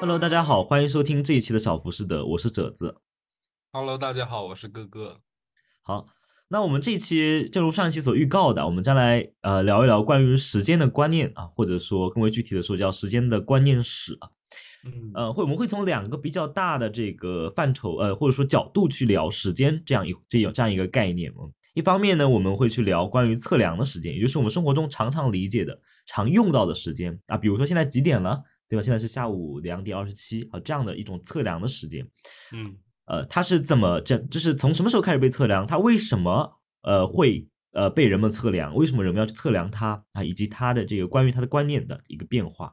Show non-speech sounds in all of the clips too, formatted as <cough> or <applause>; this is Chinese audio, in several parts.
Hello，大家好，欢迎收听这一期的小服饰的，我是褶子。Hello，大家好，我是哥哥。好，那我们这一期正如上一期所预告的，我们将来呃聊一聊关于时间的观念啊，或者说更为具体的说叫时间的观念史啊。嗯呃，会我们会从两个比较大的这个范畴，呃，或者说角度去聊时间这样一这样这样一个概念嗯。一方面呢，我们会去聊关于测量的时间，也就是我们生活中常常理解的、常用到的时间啊，比如说现在几点了，对吧？现在是下午两点二十七啊，这样的一种测量的时间。嗯呃，它是怎么这就是从什么时候开始被测量？它为什么呃会呃被人们测量？为什么人们要去测量它啊？以及它的这个关于它的观念的一个变化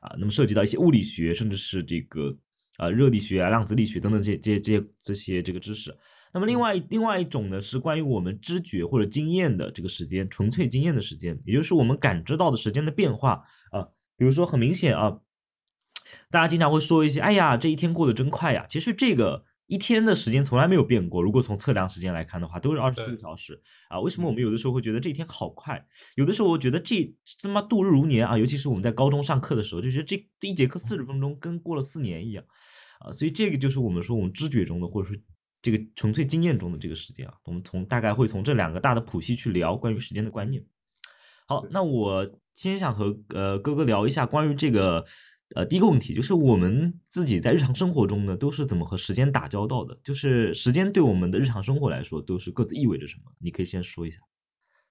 啊，那么涉及到一些物理学，甚至是这个呃热力学啊、量子力学等等这这这这些这个知识。那么另外另外一种呢，是关于我们知觉或者经验的这个时间，纯粹经验的时间，也就是我们感知到的时间的变化啊。比如说很明显啊，大家经常会说一些，哎呀，这一天过得真快呀。其实这个一天的时间从来没有变过，如果从测量时间来看的话，都是二十四个小时啊。为什么我们有的时候会觉得这一天好快？有的时候我觉得这他妈度日如年啊，尤其是我们在高中上课的时候，就觉得这这一节课四十分钟跟过了四年一样啊。所以这个就是我们说我们知觉中的，或者说这个纯粹经验中的这个时间啊。我们从大概会从这两个大的谱系去聊关于时间的观念。好，那我先想和呃哥哥聊一下关于这个呃第一个问题，就是我们自己在日常生活中呢，都是怎么和时间打交道的？就是时间对我们的日常生活来说，都是各自意味着什么？你可以先说一下。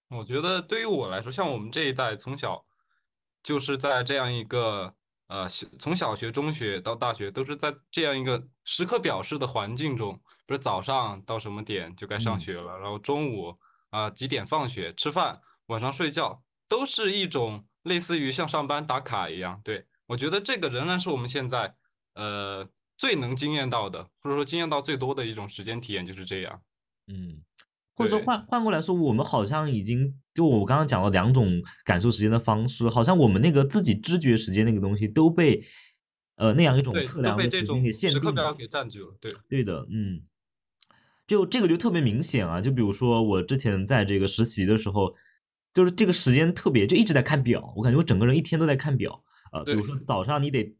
我觉得对于我来说，像我们这一代从小就是在这样一个呃小从小学、中学到大学，都是在这样一个时刻表示的环境中，比如早上到什么点就该上嗯学了，然后中午啊、几点放学、吃饭，晚上睡觉，都是一种类似于像上班打卡一样。对，我觉得这个仍然是我们现在呃最能惊艳到的，或者说惊艳到最多的一种时间体验，就是这样。嗯，或者说换换过来说，我们好像已经就我刚刚讲了两种感受时间的方式，好像我们那个自己知觉时间那个东西都被呃那样一种，测量的时间给限定了。给占据了。对，对的，嗯，就这个就特别明显啊。就比如说我之前在这个实习的时候，就是这个时间特别就一直在看表，我感觉我整个人一天都在看表啊、比如说早上你得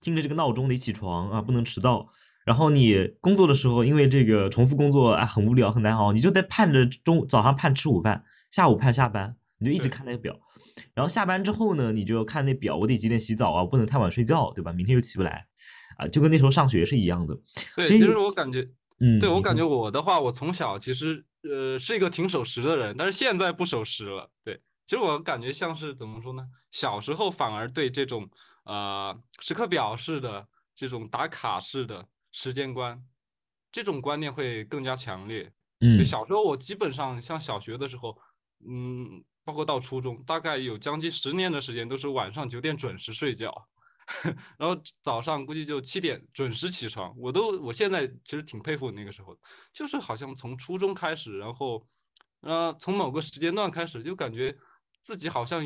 听着这个闹钟得起床啊，不能迟到。然后你工作的时候，因为这个重复工作啊很无聊很难熬，你就在盼着中早上盼吃午饭，下午盼下班，你就一直看那个表。然后下班之后呢，你就看那表，我得几点洗澡啊，我不能太晚睡觉，对吧？明天又起不来啊，就跟那时候上学是一样的。对，其实我感觉，嗯，对我感觉我的话，我从小其实呃是一个挺守时的人，但是现在不守时了。对，其实我感觉像是怎么说呢？小时候反而对这种呃时刻表式的这种打卡式的时间观，这种观念会更加强烈。就嗯小时候我基本上像小学的时候，嗯，包括到初中，大概有将近十年的时间都是晚上九点准时睡觉。<laughs> 然后早上估计就七点准时起床，我都我现在其实挺佩服那个时候，就是好像从初中开始，然后呃从某个时间段开始，就感觉自己好像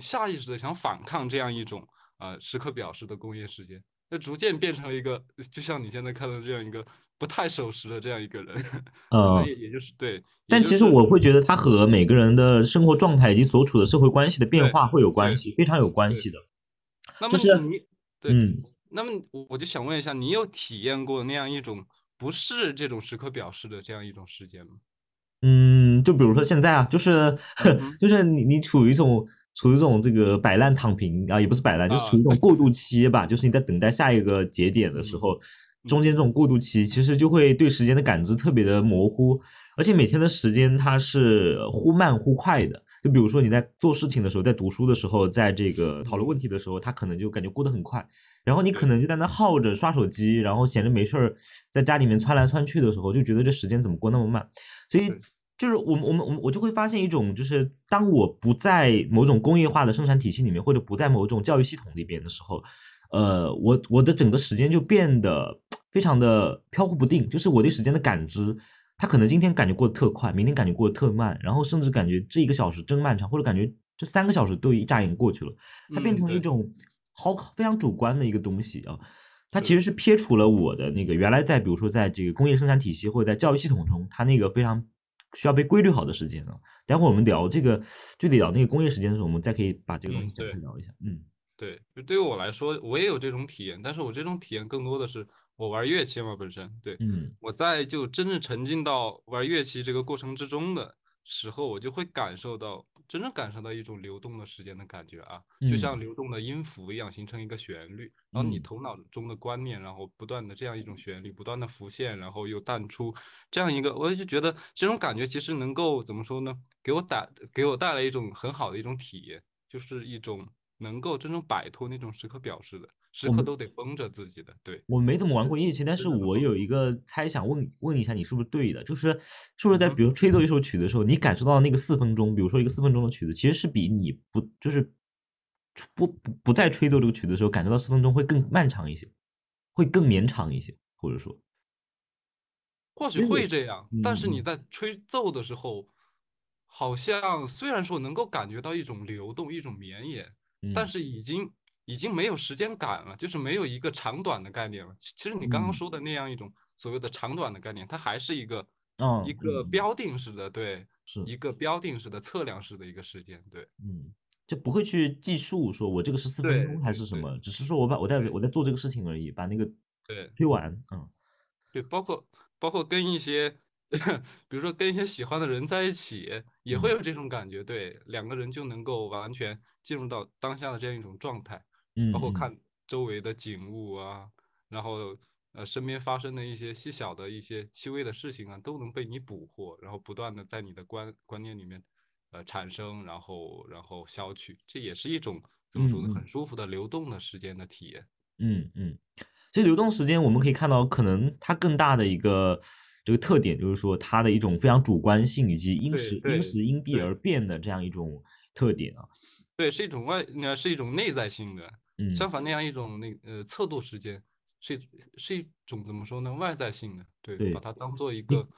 下意识的想反抗这样一种呃时刻表示的工业时间，那逐渐变成了一个就像你现在看到这样一个不太守时的这样一个人，<laughs> 呃也也就是对，但其实我会觉得它和每个人的生活状态以及所处的社会关系的变化会有关系，非常有关系的。那么就是你对，嗯，那么我我就想问一下，你有体验过那样一种不是这种时刻表示的这样一种时间吗？嗯，就比如说现在啊，就是嗯就是你你处于一种处于一种这个摆烂躺平啊，也不是摆烂，就是啊处于一种过渡期吧，就是你在等待下一个节点的时嗯候，中间这种过渡期，其实就会对时间的感知特别的模糊，而且每天的时间它是忽慢忽快的。就比如说你在做事情的时候，在读书的时候，在这个讨论问题的时候，他可能就感觉过得很快，然后你可能就在那耗着刷手机，然后闲着没事儿，在家里面窜来窜去的时候，就觉得这时间怎么过那么慢，所以对就是我们我们我们我就会发现一种，就是当我不在某种工业化的生产体系里面，或者不在某种教育系统里边的时候，呃，我我的整个时间就变得非常的飘忽不定，就是我对时间的感知，它可能今天感觉过得特快，明天感觉过得特慢，然后甚至感觉这一个小时真漫长，或者感觉这三个小时都一眨眼过去了，它变成了一种好非常主观的一个东西啊。它其实是撇除了我的那个原来在比如说在这个工业生产体系或者在教育系统中，它那个非常需要被规律好的时间啊。待会儿我们聊这个具体聊那个工业时间的时候，我们再可以把这个东西嗯对展开聊一下。嗯对，就对于我来说，我也有这种体验，但是我这种体验更多的是我玩乐器嘛本身，对，嗯我在就真正沉浸到玩乐器这个过程之中的时候，我就会感受到真正感受到一种流动的时间的感觉啊，就像嗯。流动的音符一样，形成一个旋律，然后你嗯。头脑中的观念，然后不断的这样一种旋律不断的浮现，然后又淡出，这样一个，我就觉得这种感觉其实能够怎么说呢？给我带给我带来一种很好的一种体验，就是一种能够真正摆脱那种时刻表示的，时刻都得绷着自己的，对，我没怎么玩过乐器，但是我有一个猜想，问问一下你是不是对的？就是是不是在比如吹奏一首曲子的时候，你感受到那个四分钟，比如说一个四分钟的曲子，其实是比你不就是不不不再吹奏这个曲子的时候，感受到四分钟会更漫长一些，会更绵长一些，或者说，或许会这样，但是你嗯在吹奏的时候，好像虽然说能够感觉到一种流动，一种绵延，但嗯是已经已经没有时间感了，就是没有一个长短的概念了。其其实你刚刚嗯说的那样一种所谓的长短的概念，它还是一个嗯一个嗯标定式的，对，是一个标定式的测量式的一个时间，对嗯，就不会去计数说我这个是四分钟还是什么，只是说我把我在我在做这个事情而已，把那个对。推完，嗯对，包括包括跟一些，<laughs> 比如说跟一些喜欢的人在一起，也会嗯有这种感觉。对，两个人就能够完全进入到当下的这样一种状态，包嗯嗯括看周围的景物啊，然后呃身边发生的一些细小的一些细微的事情啊，都能被你捕获，然后不断的在你的观观念里面呃产生，然后然后消去，这也是一种怎么说呢，很舒服的流动的时间的体验。嗯嗯。其实流动时间我们可以看到，可能它更大的一个这个特点，就是说它的一种非常主观性，以及因对时因对时因地而变的这样一种特点啊。对，是一种外，呃，是一种内在性的。相嗯反，那样一种那呃测度时间，是是一种怎么说呢？外在性的，对，把，它当做一个，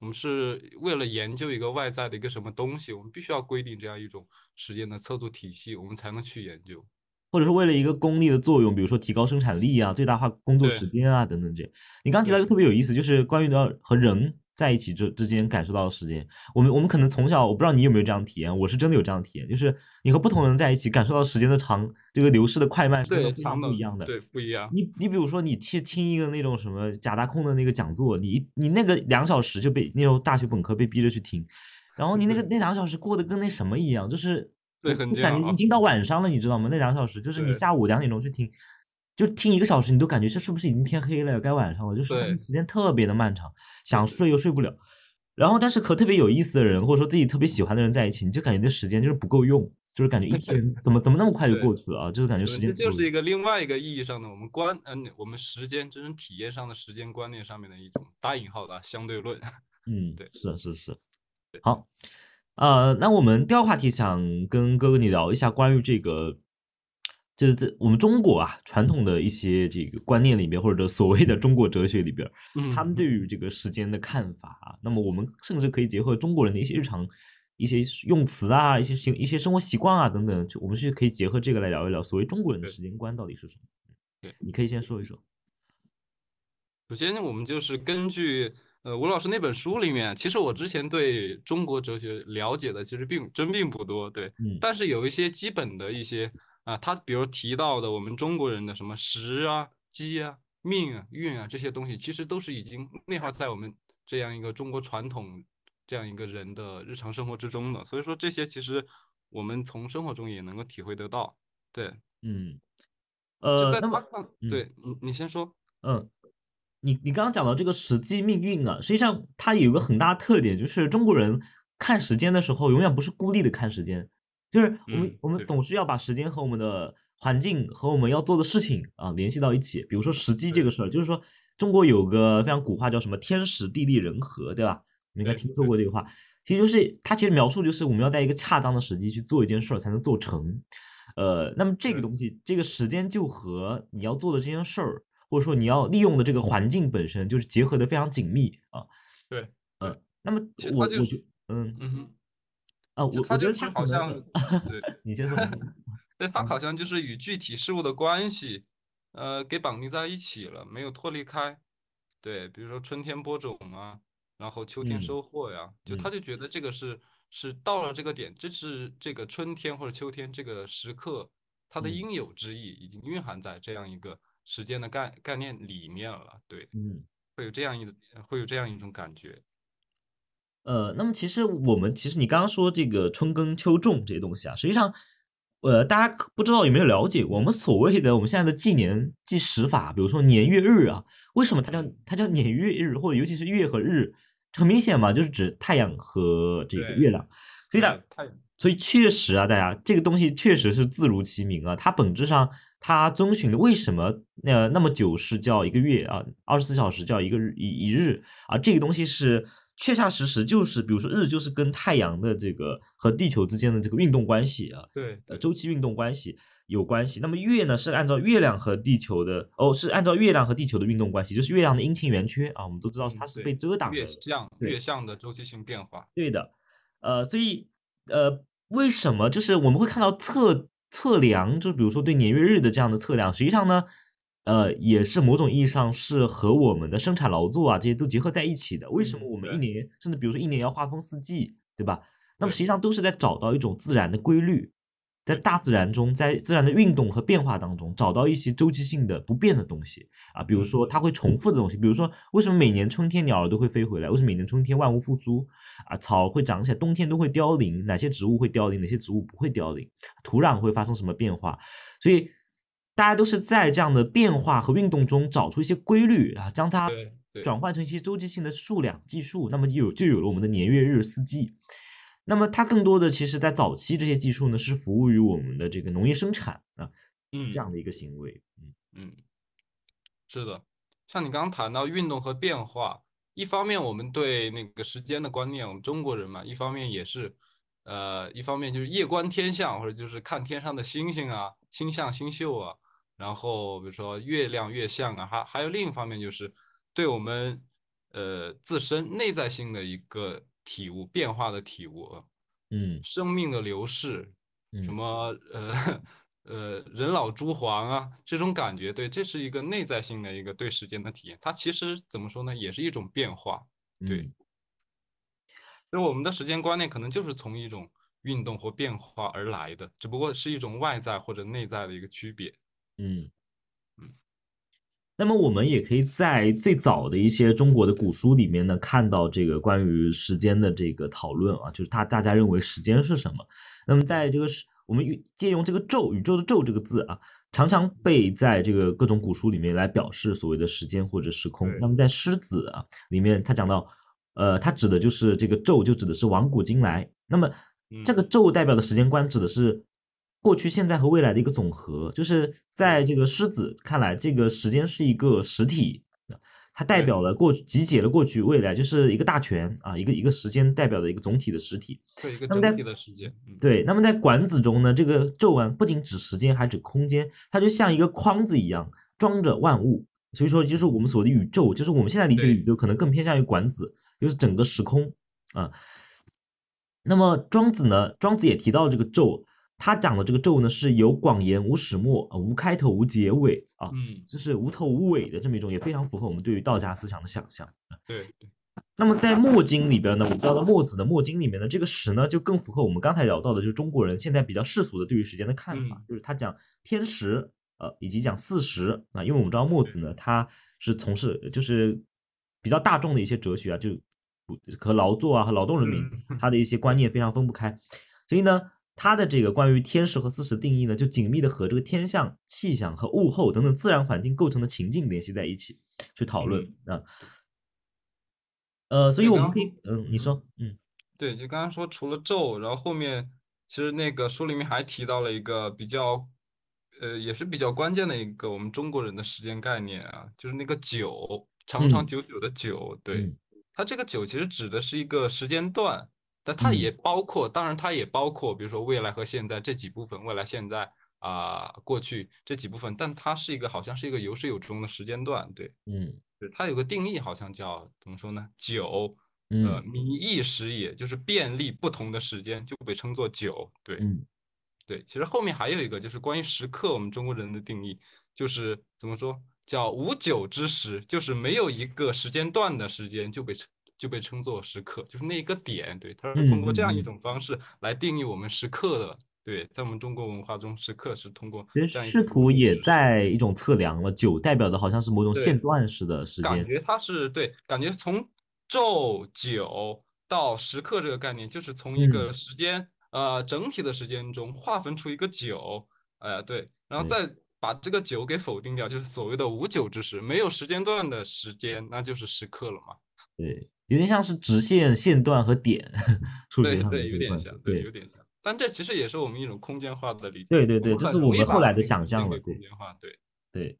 我们是为了研究一个外在的一个什么东西，我们必须要规定这样一种时间的测度体系，我们才能去研究。或者是为了一个功利的作用，比如说提高生产力啊、最大化工作时间啊等等这。你刚刚提到一个特别有意思，就是关于到和人在一起之之间感受到的时间。我们我们可能从小，我不知道你有没有这样的体验，我是真的有这样的体验，就是你和不同人在一起，感受到时间的长，这个流逝的快慢是真的，非常，不一样的。对，不一样。你你比如说，你去听一个那种什么假大空的那个讲座，你你那个两小时就被那时候大学本科被逼着去听，然后你那个 <laughs> 那两小时过得跟那什么一样，就是对很煎熬觉已经到晚上了，你知道吗？那两小时就是你下午两点钟去听，就听一个小时，你都感觉这是不是已经天黑了，该晚上了，就是时间特别的漫长，想睡又睡不了。然后，但是和特别有意思的人，或者说自己特别喜欢的人在一起，你就感觉这时间就是不够用，就是感觉一天 <laughs> 怎么怎么那么快就过去了啊，就是感觉时间。这就是一个另外一个意义上的我们观，嗯、我们时间真正体验上的时间观念上面的一种打引号的相对论。嗯，对是是是。好，呃，那我们第二个话题想跟哥哥你聊一下关于这个，就是这我们中国啊传统的一些这个观念里边，或者所谓的中国哲学里边，他们对于这个时间的看法啊，那么我们甚至可以结合中国人的一些日常一些用词啊，一些行一些生活习惯啊等等，就我们是可以结合这个来聊一聊所谓中国人的时间观到底是什么。对你可以先说一说。首先呢，我们就是根据呃吴老师那本书里面，其实我之前对中国哲学了解的其实并真并不多，对，嗯但是有一些基本的一些啊，他比如提到的我们中国人的什么时啊、机啊、命啊、运啊这些东西，其实都是已经内化在我们这样一个中国传统这样一个人的日常生活之中的，所以说这些其实我们从生活中也能够体会得到，对，嗯，就呃，那么对你你先说，嗯，你你刚刚讲到这个时机命运啊，实际上它有一个很大的特点，就是中国人看时间的时候，永远不是孤立的看时间，就是我们、嗯我们总是要把时间和我们的环境和我们要做的事情啊联系到一起。比如说时机这个事儿，就是说中国有个非常古话叫什么“天时地利人和”，对吧？你应该听说过这个话。其实就是它其实描述就是我们要在一个恰当的时机去做一件事儿才能做成。呃，那么这个东西，这个时间就和你要做的这件事儿，或者说你要利用的这个环境本身，就是结合的非常紧密啊。对，呃，那么我我就嗯嗯哼。啊，我我觉得他好像，对 <laughs> 你先说，<laughs> 对，它嗯好像就是与具体事物的关系，呃，给绑定在一起了，没有脱离开。对，比如说春天播种啊，然后秋天嗯收获呀，就嗯他就觉得这个是是到了这个点，这是这个春天或者秋天这个时刻，它的嗯应有之意已经蕴含在这样一个时间的概概念里面了。对，嗯。会有这样一会有这样一种感觉。呃，那么其实我们其实你刚刚说这个春耕秋种这些东西啊，实际上，呃，大家不知道有没有了解过我们所谓的我们现在的纪年纪时法，比如说年月日啊，为什么它叫它叫年月日，或者尤其是月和日，很明显嘛，就是指太阳和这个月亮。所以呢，太所以确实啊，大家这个东西确实是字如其名啊，它本质上它遵循的为什么那那么久是叫一个月啊，二十四小时叫一个日一一日啊，这个东西是确确实实就是，比如说日就是跟太阳的这个和地球之间的这个运动关系啊，对呃周期运动关系有关系。那么月呢是按照月亮和地球的哦，是按照月亮和地球的运动关系，就是月亮的阴晴圆缺啊，我们都知道它是被遮挡的月。相月相的周期性变化。对的，呃，所以呃，为什么就是我们会看到测测量，就比如说对年月日的这样的测量，实际上呢，呃，也是某种意义上是和我们的生产劳作啊这些都结合在一起的。为什么嗯我们一年甚至比如说一年要划分四季，对吧？那么实际上都是在找到一种自然的规律，在大自然中，在自然的运动和变化当中，找到一些周期性的不变的东西啊，比如嗯说它会重复的东西，比如说为什么每年春天鸟儿都会飞回来？为什么每年春天万物复苏啊？草会长起来，冬天都会凋零，哪些植物会凋零，哪些植物不会凋零？土壤会发生什么变化？所以大家都是在这样的变化和运动中找出一些规律啊，将它转换成一些周期性的数量计数，那么就有就有了我们的年月日四季。那么它更多的其实在早期这些技术呢，是服务于我们的这个农业生产啊嗯这样的一个行为。嗯嗯，是的，像你刚刚谈到运动和变化，一方面我们对那个时间的观念，我们中国人嘛，一方面也是，呃，一方面就是夜观天象，或者就是看天上的星星啊、星象、星宿啊，然后比如说月亮、月相啊，还还有另一方面就是对我们呃自身内在性的一个体悟、变化的体悟啊，嗯生命的流逝，什嗯么呃 <laughs> 呃人老珠黄啊，这种感觉，对，这是一个内在性的一个对时间的体验。它其实怎么说呢，也是一种变化。对嗯就是我们的时间观念可能就是从一种运动或变化而来的，只不过是一种外在或者内在的一个区别。嗯嗯。那么我们也可以在最早的一些中国的古书里面呢，看到这个关于时间的这个讨论啊，就是他大家认为时间是什么？那么在这个是我们运借用这个宙宇宙的宙这个字啊，常常被在这个各种古书里面来表示所谓的时间或者时空。那么在狮子啊里面，他讲到，呃，他指的就是这个宙，就指的是往古今来。那么这个嗯宙代表的时间观指的是过去、现在和未来的一个总和，就是在这个狮子看来，这个时间是一个实体，它代表了过去，集结了过去、未来，就是一个大全啊，一个一个时间代表的一个总体的实体。对一个那么在整体的时间。嗯，对，那么在管子中呢，这个皱纹不仅指时间，还指空间，它就像一个筐子一样装着万物。所以说，就是我们所谓的宇宙，就是我们现在理解的宇宙，可能更偏向于管子，就是整个时空啊。那么庄子呢，庄子也提到这个纣，他讲的这个咒呢是有广言无始末啊，无开头无结尾啊，嗯，就是无头无尾的这么一种，也非常符合我们对于道家思想的想象。对，那么在墨经里边呢，我们知道的墨子的墨经里面呢，这个时呢就更符合我们刚才聊到的，就是中国人现在比较世俗的对于时间的看法，嗯就是他讲天时，呃，以及讲四时啊，因为我们知道墨子呢，他是从事就是比较大众的一些哲学啊，就和劳作啊和劳动人民嗯他的一些观念非常分不开，所以呢，他的这个关于天时和四时定义呢，就紧密的和这个天象、气象和物候等等自然环境构成的情境联系在一起去讨论啊。呃，所以我们可以，嗯，你说，嗯。对，就刚刚说除了昼，然后后面其实那个书里面还提到了一个比较，呃，也是比较关键的一个我们中国人的时间概念啊，就是那个久，长长嗯。久久的久。对，嗯。它这个久其实指的是一个时间段，但它嗯也包括，当然它也包括，比如说未来和现在这几部分，未来、现在啊、过去这几部分，但它是一个好像是一个有始有终的时间段。对，嗯对，它有个定义，好像叫怎么说呢？久。呃，嗯迷异时也，就是便利不同的时间就被称作久。对，嗯对，其实后面还有一个就是关于时刻，我们中国人的定义就是怎么说，叫无久之时，就是没有一个时间段的时间就被称就被称作时刻，就是那一个点。对，它是通过这样一种方式来定义我们时刻的对，在我们中国文化中，时刻是通过其这样一个实仕途也在一种测量了，九代表的好像是某种线段式的时间，感觉它是对，感觉从昼九到时刻这个概念，就是从一个嗯时间、呃整体的时间中划分出一个九，哎、对，然后再把这个九给否定掉，就是所谓的无九之时，没有时间段的时间，那就是时刻了嘛。对，有点像是直线、线段和点，数学上的对对，有这个点像，对，有点像。但这其实也是我们一种空间化的理解。对对对，这是我们后来的想象了，对空间化，对。对。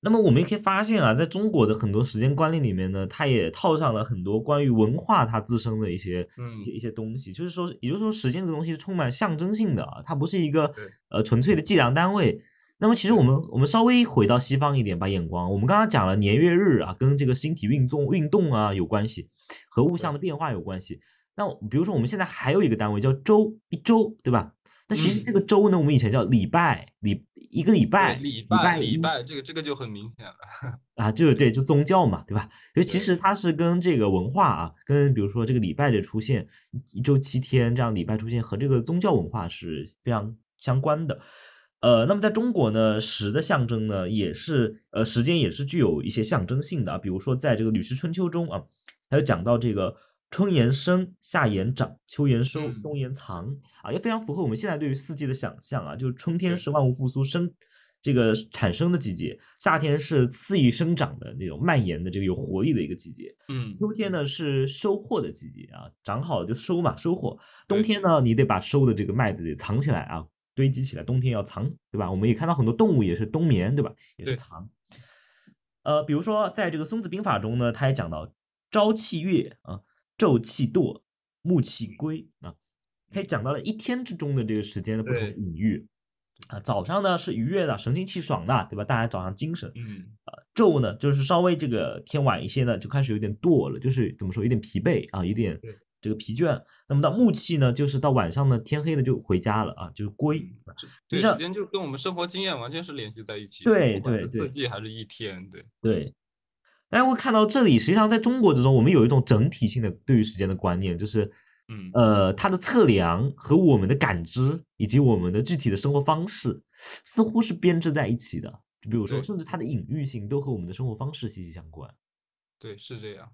那么我们也可以发现啊，在中国的很多时间观念里面呢，它也套上了很多关于文化它自身的一些嗯一些一些东西，就是说，也就是说，时间这个东西是充满象征性的啊，它不是一个呃纯粹的计量单位。那么其实我们我们稍微回到西方一点，把眼光，我们刚刚讲了年月日啊，跟这个星体运动运动啊有关系，和物象的变化有关系。那比如说我们现在还有一个单位叫周，一周，对吧？那其实嗯这个周呢，我们以前叫礼拜，礼一个礼拜，礼礼拜，礼拜，这个这个就很明显了。<laughs> 啊，这个对，就宗教嘛，对吧？所以其实它是跟这个文化啊，跟比如说这个礼拜的出现，一周七天这样礼拜出现和这个宗教文化是非常相关的。呃，那么在中国呢，时的象征呢，也是呃时间也是具有一些象征性的啊，比如说在这个《吕氏春秋》中啊，还有讲到这个春言生，夏言长，秋言收，嗯冬言藏啊，也非常符合我们现在对于四季的想象啊，就是春天是万物复苏生这个产生的季节，夏天是肆意生长的那种蔓延的这个有活力的一个季节，嗯，秋天呢是收获的季节啊，长好了就收嘛，收获。冬天呢，你得把收的这个麦子得藏起来啊，堆积起来，冬天要藏，对吧？我们也看到很多动物也是冬眠，对吧？也是藏。呃，比如说在这个《孙子兵法》中呢，他也讲到朝气悦啊，昼气惰，暮气归啊，他也讲到了一天之中的这个时间的不同对隐喻啊。早上呢是愉悦的，神清气爽的，对吧？大家早上精神。嗯，啊昼呢，就是稍微这个天晚一些呢，就开始有点惰了，就是怎么说，有点疲惫啊，有点对这个疲倦。那么到暮气呢，就是到晚上呢，天黑了就回家了啊，就是归。对，时间就跟我们生活经验完全是联系在一起的。对不管对对是四季还是一天，对，对，大家会看到这里，实际上在中国之中，我们有一种整体性的对于时间的观念，就是嗯，呃，它的测量和我们的感知以及我们的具体的生活方式，似乎是编织在一起的。就比如说，甚至它的隐喻性都和我们的生活方式息息相关。对，是这样。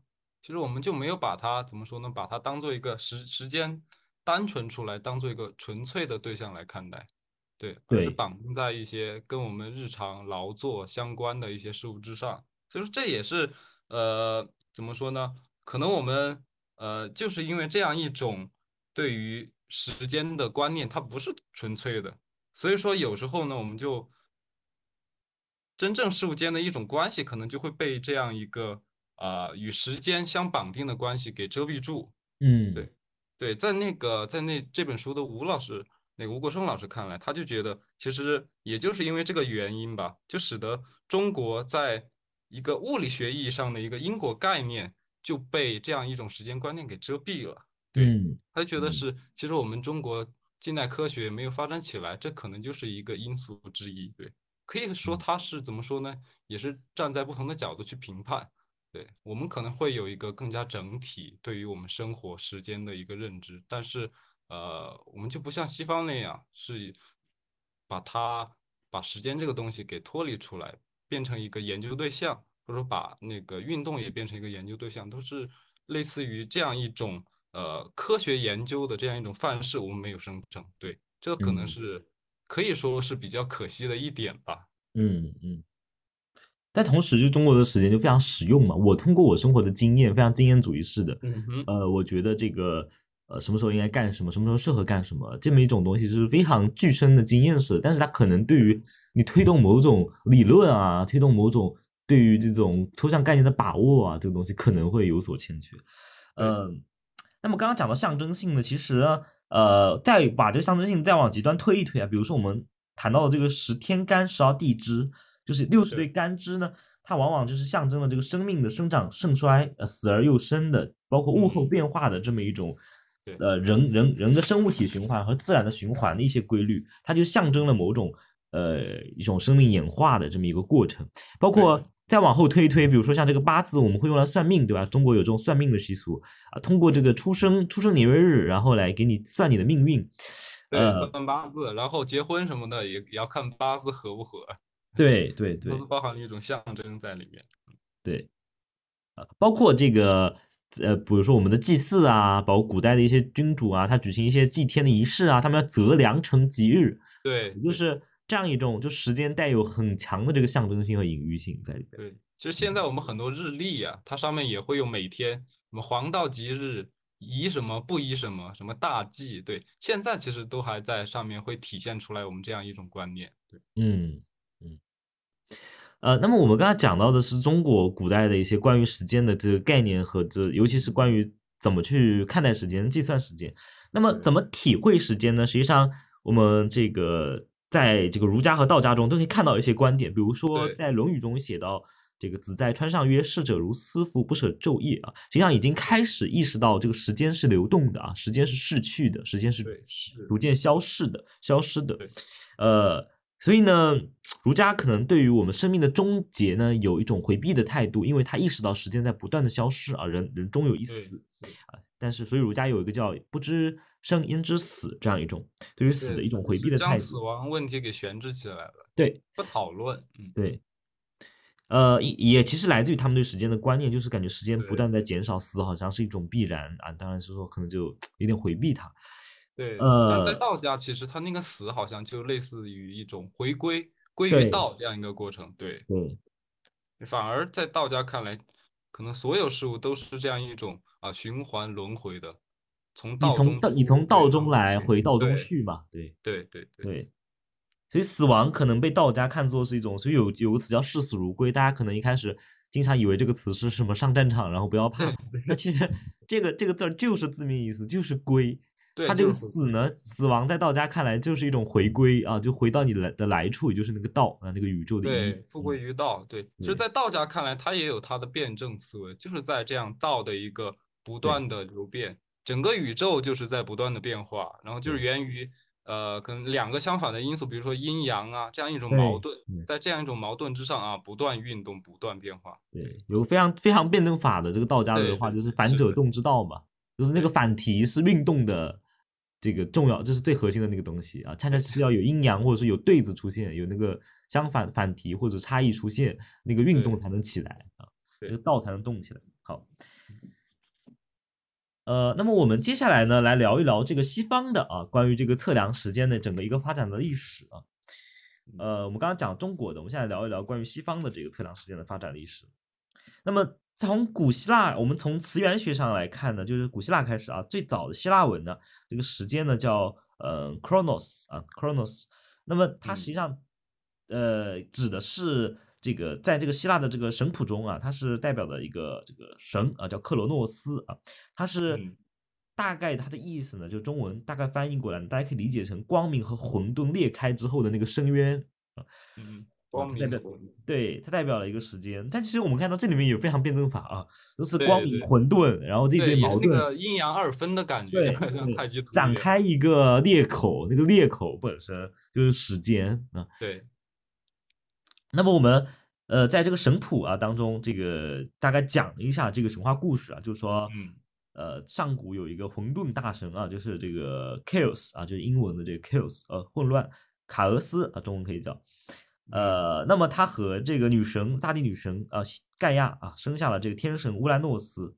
其实我们就没有把它怎么说呢？把它当做一个时时间单纯出来，当做一个纯粹的对象来看待，对，而是绑定在一些跟我们日常劳作相关的一些事物之上。所以说这也是呃怎么说呢？可能我们呃就是因为这样一种对于时间的观念，它不是纯粹的，所以说有时候呢，我们就真正事物间的一种关系，可能就会被这样一个啊、呃与时间相绑定的关系给遮蔽住。嗯，对对，在那个在那这本书的吴老师，那个吴国生老师看来，他就觉得其实也就是因为这个原因吧，就使得中国在一个物理学意义上的一个因果概念就被这样一种时间观念给遮蔽了。对，嗯他就觉得嗯是，其实我们中国近代科学没有发展起来，这可能就是一个因素之一。对，可以说嗯他是怎么说呢？也是站在不同的角度去评判。对，我们可能会有一个更加整体对于我们生活时间的一个认知，但是呃，我们就不像西方那样是把它把时间这个东西给脱离出来，变成一个研究对象，或者说把那个运动也变成一个研究对象，都是类似于这样一种呃科学研究的这样一种范式，我们没有生成。对，这可能嗯是可以说是比较可惜的一点吧。嗯嗯。但同时，就中国的时间就非常实用嘛。我通过我生活的经验，非常经验主义式的，嗯，呃，我觉得这个呃什么时候应该干什么，什么时候适合干什么，这么一种东西是非常具身的经验式的。但是它可能对于你推动某种理论啊，推动某种对于这种抽象概念的把握啊，这个东西可能会有所欠缺。嗯呃，那么刚刚讲到象征性呢，其实呢呃，再把这个象征性再往极端推一推啊，比如说我们谈到的这个十天干十二地支，就是六十对对干支呢，它往往就是象征了这个生命的生长盛衰，呃，死而又生的，包括物候嗯变化的这么一种对，呃，人人人的生物体循环和自然的循环的一些规律，它就象征了某种呃一种生命演化的这么一个过程，包括。再往后推一推，比如说像这个八字，我们会用来算命，对吧？中国有这种算命的习俗啊，通过这个出生出生年月日，然后来给你算你的命运。对，呃看八字，然后结婚什么的也也要看八字合不合，<laughs> 对对对都包含了一种象征在里面。对，呃，包括这个呃，比如说我们的祭祀啊，包括古代的一些君主啊，他举行一些祭天的仪式啊，他们要择良辰吉日，对，就是这样一种就时间带有很强的这个象征性和隐喻性在里边。对，其实现在我们很多日历啊、它上面也会有每天什么黄道吉日，宜什么不宜什么，什么大忌，对，现在其实都还在上面会体现出来我们这样一种观念。对，嗯嗯。呃，那么我们刚才讲到的是中国古代的一些关于时间的这个概念和这，尤其是关于怎么去看待时间、计算时间。那么怎么体会时间呢？实际上，我们这个在这个儒家和道家中都可以看到一些观点，比如说在《论语》中写到。这个子在川上曰：“逝者如斯夫，不舍昼夜啊。”实际上已经开始意识到这个时间是流动的啊，时间是逝去的，时间是逐渐消逝的、消失的。呃，所以呢，儒家可能对于我们生命的终结呢，有一种回避的态度，因为他意识到时间在不断的消失啊，人人终有一死啊。但是，所以儒家有一个叫“不知生焉知死”这样一种对于死的一种回避的态将死。亡问题给悬置起来了，对不讨论。嗯，对，呃，也也其实来自于他们对时间的观念，就是感觉时间不断在减少，死好像是一种必然啊。当然是说可能就有点回避它。对。但是在呃，道家，其实他那个死好像就类似于一种回归，归于道这样一个过程。对，对反而在道家看来，可能所有事物都是这样一种啊循环轮回的，从道中你从道中来，回道中去嘛，对。对对对对，所以死亡可能被道家看作是一种，所以有有个词叫视死如归，大家可能一开始经常以为这个词是什么上战场，然后不要怕，那其实这个这个字儿就是字面意思，就是归。对，他这个死呢，死亡在道家看来就是一种回归啊，就回到你来的来处，也就是那个道啊，那个宇宙的。对，复归于道。对，其对实，在道家看来，他也有他的辩证思维，就是在这样道的一个不断的流变，整个宇宙就是在不断的变化，然后就是源于呃，可能两个相反的因素，比如说阴阳啊这样一种矛盾嗯，在这样一种矛盾之上啊，不断运动，不断变化。对，有个非常非常辩证法的这个道家的话，对就是反者动之道嘛，就是那个反题是运动的这个重要，这是最核心的那个东西啊，恰恰是要有阴阳或者是有对子出现，有那个相反反题或者差异出现，那个运动才能起来啊，这个道才能动起来。好，呃，那么我们接下来呢，来聊一聊这个西方的啊，关于这个测量时间的整个一个发展的历史啊。呃，我们刚刚讲中国的，我们现在聊一聊关于西方的这个测量时间的发展历史。那么从古希腊，我们从词源学上来看呢，就是古希腊开始啊，最早的希腊文呢，这个时间呢叫呃 chronos 啊 chronos。那么它实际上呃指的是这个在这个希腊的这个神谱中啊，它是代表的一个这个神啊，叫克罗诺斯啊，它是嗯大概它的意思呢，就中文大概翻译过来，大家可以理解成光明和混沌裂开之后的那个深渊。嗯，光它代表对，它代表了一个时间，但其实我们看到这里面有非常辩证法啊，都是光明混沌，然后这个阴阳二分的感觉，像太极图展开一个裂口，那个裂口本身就是时间啊。对，那么我们呃在这个神谱啊当中，这个大概讲一下这个神话故事啊，就是说，嗯呃，上古有一个混沌大神啊，就是这个 chaos 啊，就是英文的这个 chaos，呃，混乱，卡俄斯啊，中文可以叫。呃，那么他和这个女神大地女神啊盖亚啊生下了这个天神乌兰诺斯。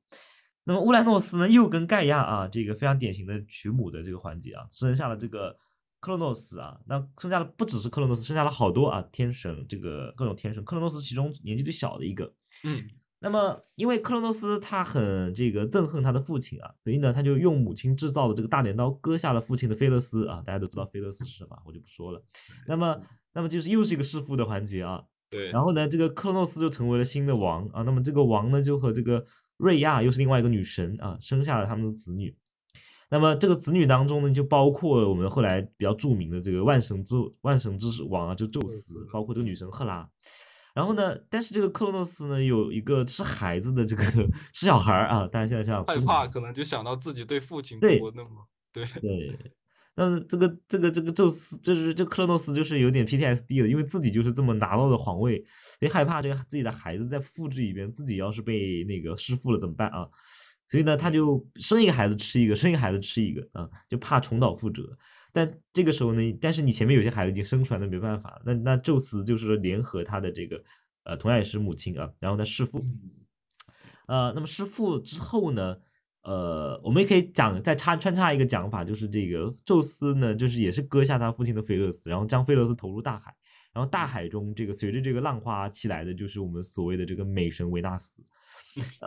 那么乌兰诺斯呢，又跟盖亚啊这个非常典型的娶母的这个环节啊，生下了这个克洛诺斯啊。那生下了不只是克洛诺斯，生下了好多啊天神，这个各种天神。克洛诺斯其中年纪最小的一个。嗯那么，因为克洛诺斯他很这个憎恨他的父亲啊，所以呢，他就用母亲制造的这个大镰刀割下了父亲的菲勒斯啊。大家都知道菲勒斯是什么，我就不说了。那么，那么就是又是一个弑父的环节啊。对，然后呢，这个克洛诺斯就成为了新的王啊。那么这个王呢，就和这个瑞亚又是另外一个女神啊，生下了他们的子女。那么这个子女当中呢，就包括我们后来比较著名的这个万神之万神之王啊，就宙斯斯，包括这个女神赫拉。然后呢，但是这个克洛诺斯呢，有一个吃孩子的这个吃小孩儿啊，大家现在想想害怕可能就想到自己对父亲做对过那么对对，那么这个这个这个宙斯就是这克洛诺斯就是有点 PTSD 的，因为自己就是这么拿到的皇位，也害怕这个自己的孩子再复制一遍，自己要是被那个弑父了怎么办啊？所以呢，他就生一个孩子吃一个，生一个孩子吃一个啊，就怕重蹈覆辙。但这个时候呢，但是你前面有些孩子已经生出来，那没办法。那那宙斯就是联合他的这个呃，同样也是母亲啊，然后呢弑父。呃，那么弑父之后呢，呃，我们也可以讲再插穿插一个讲法，就是这个宙斯呢，就是也是割下他父亲的菲勒斯，然后将菲勒斯投入大海，然后大海中这个随着这个浪花起来的，就是我们所谓的这个美神维纳斯。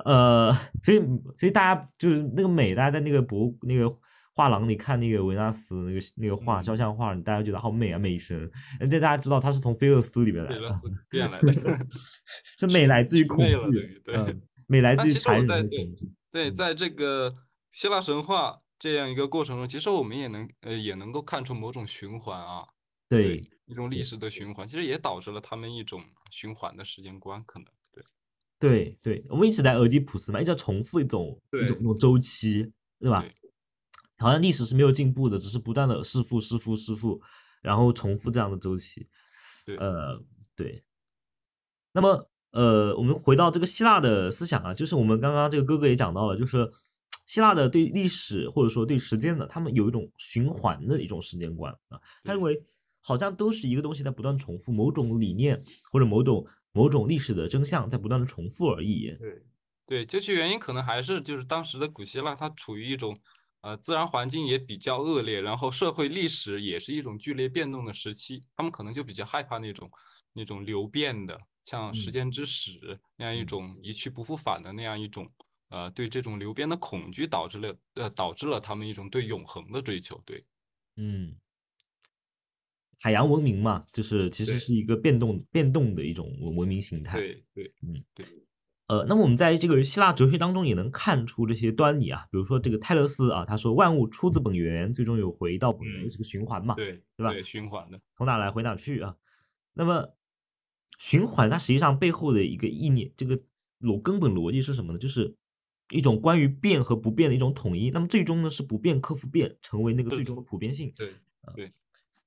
呃，所以所以大家就是那个美，大家在那个博那个画廊里看那个维纳斯那个那个画肖像画，大家觉得好美啊，美神。这大家知道他是从菲勒斯里面来的，<laughs> 变来的，<laughs> 是美来自于恐惧，对，美来自于残忍的恐惧。对，在这个希腊神话这样一个过程中，其实我们也能呃也能够看出某种循环啊，对，一种历史的循环，其实也导致了他们一种循环的时间观，可能。对对对，我们一直在俄狄浦斯嘛，一直在重复一种一种一种周期，对吧？好像历史是没有进步的，只是不断的弑父弑父弑父，然后重复这样的周期。呃，对。那么，呃，我们回到这个希腊的思想啊，就是我们刚刚这个哥哥也讲到了，就是希腊的对历史或者说对时间的，他们有一种循环的一种时间观啊，他认为好像都是一个东西在不断重复，某种理念或者某种。某种历史的真相在不断的重复而已。对，对，究其原因，可能还是就是当时的古希腊，它处于一种呃自然环境也比较恶劣，然后社会历史也是一种剧烈变动的时期，他们可能就比较害怕那种那种流变的，像时间之始那样一种一去不复返的那样一种呃对这种流变的恐惧，导致了呃导致了他们一种对永恒的追求。对，嗯。海洋文明嘛，就是其实是一个变动变动的一种文明形态。对对，嗯对。呃，那么我们在这个希腊哲学当中也能看出这些端倪啊，比如说这个泰勒斯啊，他说万物出自本源，最终又回到本源，这个循环嘛，对对吧？循环的，从哪来回哪去啊。那么循环它实际上背后的一个意念，这个逻根本逻辑是什么呢？就是一种关于变和不变的一种统一。那么最终呢是不变克服变，成为那个最终的普遍性。对对。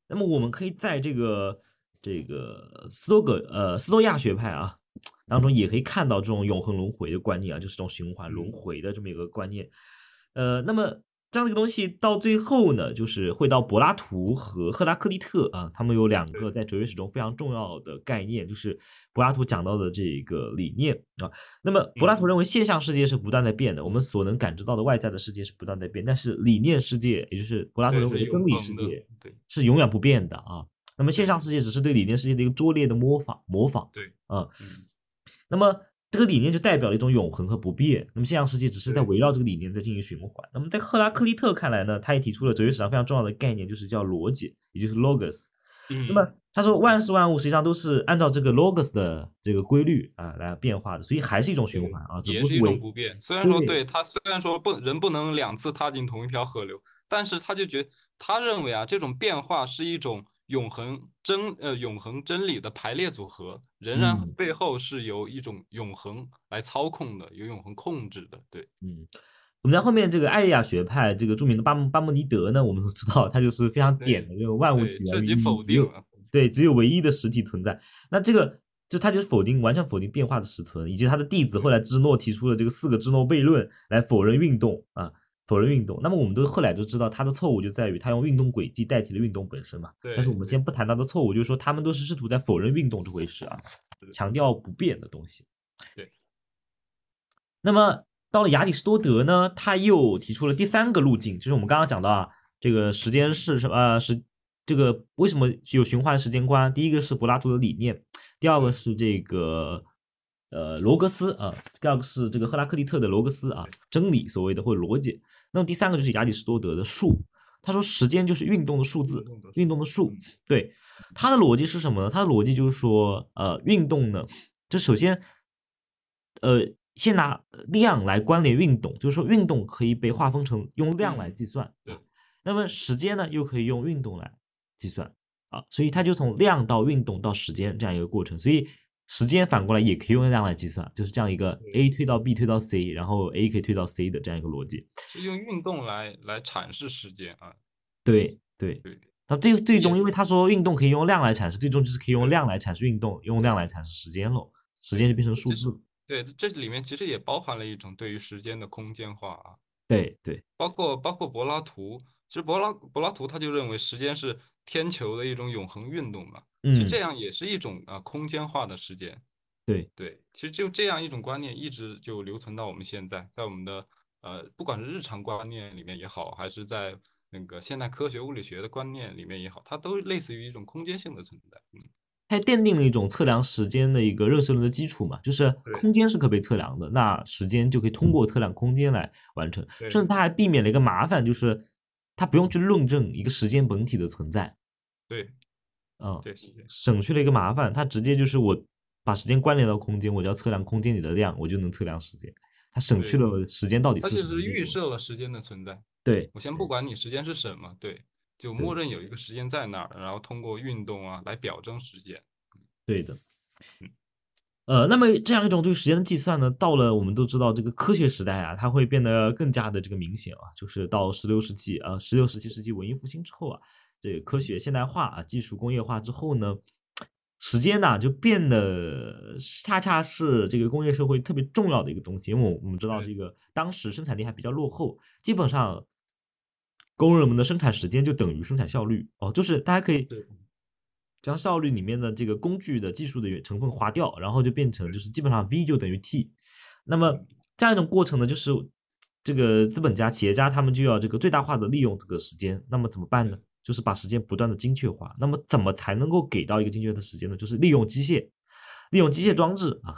那么我们可以在这个这个斯多葛呃斯多亚学派啊当中，也可以看到这种永恒轮回的观念啊，就是这种循环轮回的这么一个观念。呃，那么这样的一个东西到最后呢，就是会到柏拉图和赫拉克利特啊，他们有两个在哲学史中非常重要的概念，就是柏拉图讲到的这个理念啊。那么柏拉图认为现象世界是不断在变的，我们所能感知到的外在的世界是不断在变，但是理念世界，也就是柏拉图认为的真理世界，对，是永远不变的啊。那么现象世界只是对理念世界的一个拙劣的模仿，模仿，对，啊，那么。这个理念就代表了一种永恒和不变。那么现象世界只是在围绕这个理念在进行循环。那么在赫拉克利特看来呢，他也提出了哲学史上非常重要的概念，就是叫逻辑，也就是 logos。那么他说万事万物实际上都是按照这个 logos 的这个规律啊来变化的，所以还是一种循环啊，也是一种不变。虽然说对他虽然说不人不能两次踏进同一条河流，但是他就觉他认为啊这种变化是一种。永恒真呃永恒真理的排列组合，仍然背后是由一种永恒来操控的，由永恒控制的。对，嗯，我们在后面这个艾利亚学派这个著名的巴巴莫尼德呢，我们都知道他就是非常点的这个万物起源于只有对只有唯一的实体存在。那这个就他就是否定完全否定变化的实存，以及他的弟子后来芝诺提出了这个四个芝诺悖论来否认运动啊。否认运动，那么我们都后来都知道他的错误就在于他用运动轨迹代替了运动本身嘛。对。但是我们先不谈他的错误，就是说他们都是试图在否认运动这回事啊，强调不变的东西。对。那么到了亚里士多德呢，他又提出了第三个路径，就是我们刚刚讲到啊，这个时间是什么？呃，是这个为什么有循环时间观？第一个是柏拉图的理念，第二个是这个。呃，罗格斯啊，第二个是这个赫拉克利特的罗格斯啊，真理所谓的或者逻辑。那么第三个就是亚里士多德的数，他说时间就是运动的数字，运动的数。对，他的逻辑是什么呢？他的逻辑就是说，呃，运动呢，就首先，呃，先拿量来关联运动，就是说运动可以被划分成用量来计算，那么时间呢又可以用运动来计算啊，所以他就从量到运动到时间这样一个过程，所以。时间反过来也可以用量来计算，就是这样一个 a 推到 b 推到 c，然后 a 可以推到 c 的这样一个逻辑。用运动来来阐释时间啊？对对对。那最最终，因为他说运动可以用量来阐释，最终就是可以用量来阐释运动，用量来阐释时间喽。时间就变成数字。对，这里面其实也包含了一种对于时间的空间化啊。对对，包括包括柏拉图，其实柏拉柏拉图他就认为时间是天球的一种永恒运动嘛，其实嗯这样也是一种啊空间化的时间。对对，其实就这样一种观念一直就留存到我们现在，在我们的呃不管是日常观念里面也好，还是在那个现代科学物理学的观念里面也好，它都类似于一种空间性的存在。嗯，它奠定了一种测量时间的一个热射论的基础嘛，就是空间是可被测量的，那时间就可以通过测量空间来完成，甚至它还避免了一个麻烦，就是它不用去论证一个时间本体的存在，对嗯，对。省去了一个麻烦，它直接就是我把时间关联到空间，我就要测量空间里的量，我就能测量时间，它省去了时间到底是什么是预设了时间的存在。对我先不管你时间是什么，对，就默认有一个时间在那儿，然后通过运动啊来表征时间。对的嗯。呃，那么这样一种对时间的计算呢，到了我们都知道这个科学时代啊，它会变得更加的这个明显啊，就是到十六世纪啊，十六、十七世纪文艺复兴之后啊，这个科学现代化啊，技术工业化之后呢，时间呐、就变得恰恰是这个工业社会特别重要的一个东西，因为我我们知道这个当时生产力还比较落后，基本上工人们的生产时间就等于生产效率。哦，就是大家可以对将效率里面的这个工具的技术的成分划掉，然后就变成就是基本上 V 就等于 T。那么这样一种过程呢，就是这个资本家、企业家他们就要这个最大化的利用这个时间。那么怎么办呢？就是把时间不断的精确化。那么怎么才能够给到一个精确的时间呢？就是利用机械，利用机械装置啊，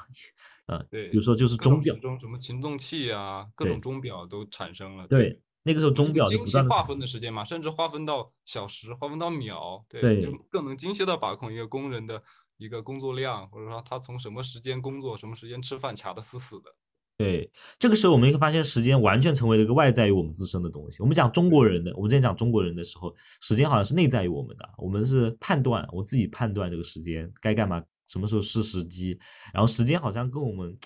呃，对，比如说就是钟表时，钟什么擒纵器啊，各种钟表都产生了。对，那个时候钟表就不断的细划分的时间嘛，甚至划分到小时，划分到秒，对，对就更能精细的把控一个工人的一个工作量，或者说他从什么时间工作，什么时间吃饭，卡的死死的。对，这个时候我们会发现，时间完全成为了一个外在于我们自身的东西。我们讲中国人的，我们之前讲中国人的时候，时间好像是内在于我们的，我们是判断，我自己判断这个时间该干嘛，什么时候是时机，然后时间好像跟我们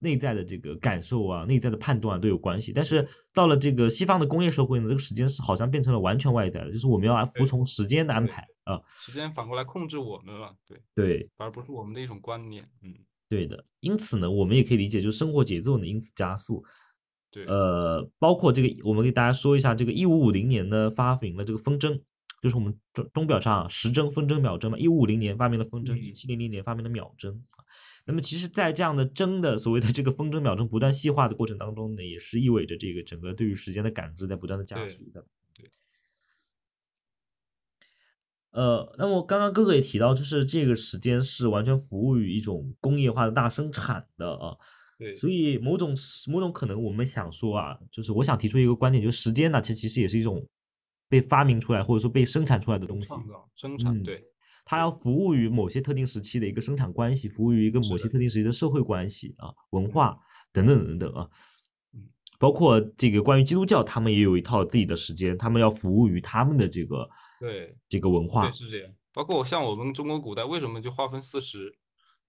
内在的这个感受啊、内在的判断都有关系。但是到了这个西方的工业社会呢，这个时间是好像变成了完全外在的，就是我们要服从时间的安排啊、时间反过来控制我们了，对，对，而不是我们的一种观念。嗯，对的，因此呢，我们也可以理解，就是生活节奏呢因此加速。对，呃，包括这个，我们给大家说一下，这个一五五零年呢发明了这个风筝，就是我们钟钟表上时针、分针、秒针嘛。一五五零年发明了风筝，一嗯七零零年发明了秒针。那么其实，在这样的争的所谓的这个风筝、秒针不断细化的过程当中呢，也是意味着这个整个对于时间的感知在不断的加速的。对。呃，那么刚刚哥哥也提到，就是这个时间是完全服务于一种工业化的大生产的啊，对，所以某种某种可能，我们想说啊，就是我想提出一个观点，就是时间呢，其实其实也是一种被发明出来或者说被生产出来的东西，创造、生产，嗯对，它要服务于某些特定时期的一个生产关系，服务于一个某些特定时期的社会关系啊、文化等等等等啊嗯。包括这个关于基督教，他们也有一套自己的时间，他们要服务于他们的这个对这个文化对，。是这样。包括像我们中国古代为什么就划分四时，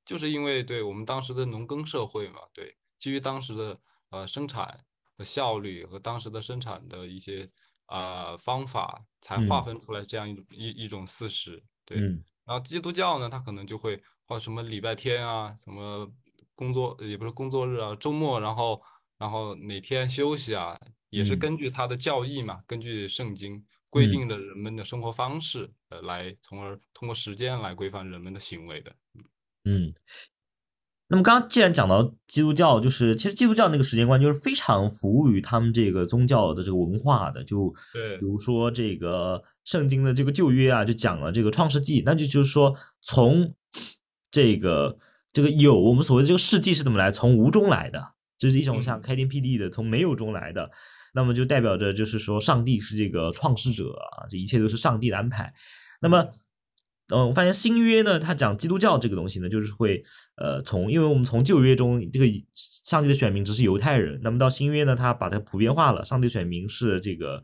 就是因为对我们当时的农耕社会嘛，对，基于当时的呃生产的效率和当时的生产的一些呃方法，才划嗯分出来这样一种一一种四时。对，嗯。然后基督教呢，他可能就会或什么礼拜天啊，什么工作也不是工作日啊，周末，然后然后哪天休息啊，也是嗯。根据他的教义嘛，根据圣经规嗯。定的人们的生活方式，呃，来从而通过时间来规范人们的行为的。嗯。那么刚刚既然讲到基督教，就是其实基督教那个时间观就是非常服务于他们这个宗教的这个文化的，就对。比如说这个圣经的这个旧约啊，就讲了这个创世纪，那就就是说从这个这个有我们所谓的这个世纪是怎么来，从无中来的，这是一种像嗯开天辟地的，从没有中来的，那么就代表着就是说上帝是这个创世者啊，这一切都是上帝的安排。那么，嗯，我发现新约呢，它讲基督教这个东西呢，就是会呃从，因为我们从旧约中这个上帝的选民只是犹太人，那么到新约呢，它把它普遍化了，上帝选民是这个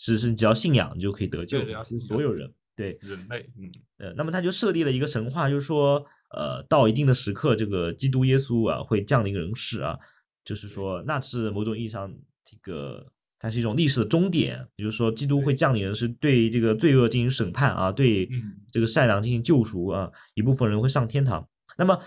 是是只要信仰你就可以得救所有人。对，人类，嗯，呃，那么他就设立了一个神话，就是说，呃，到一定的时刻，这个基督耶稣啊会降临人世啊，就是说，那是某种意义上这个它是一种历史的终点，也就是说，基督会降临人世，对这个罪恶进行审判啊，对嗯这个善良进行救赎啊，一部分人会上天堂。那么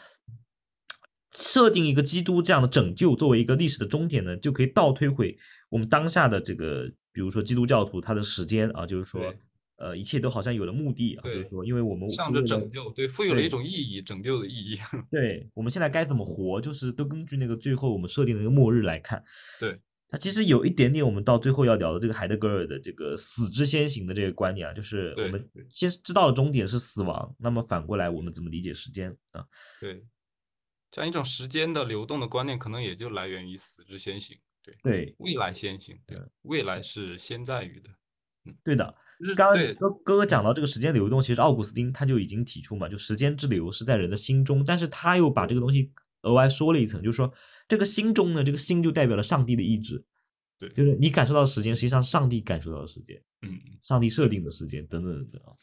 设定一个基督这样的拯救作为一个历史的终点呢，就可以倒推回我们当下的这个，比如说基督教徒他的时间啊，就是说，呃，一切都好像有了目的啊，就是说，因为我们向着拯救，对，赋予了一种意义，拯救的意义。<laughs> 对，我们现在该怎么活，就是都根据那个最后我们设定的一个末日来看。对，它其实有一点点我们到最后要聊的这个海德格尔的这个死之先行的这个观念啊，就是我们先知道了终点是死亡，那么反过来我们怎么理解时间啊？对，这样一种时间的流动的观念，可能也就来源于死之先行，对，对，未来先行，对嗯，未来是先在于的。嗯对的。刚刚对哥哥哥讲到这个时间流动，其实奥古斯丁他就已经提出嘛，就时间之流是在人的心中，但是他又把这个东西额外说了一层，就是说这个心中呢，这个心就代表了上帝的意志，对就是你感受到的时间，实际上上帝感受到的时间，嗯，上帝设定的时间等等等等啊。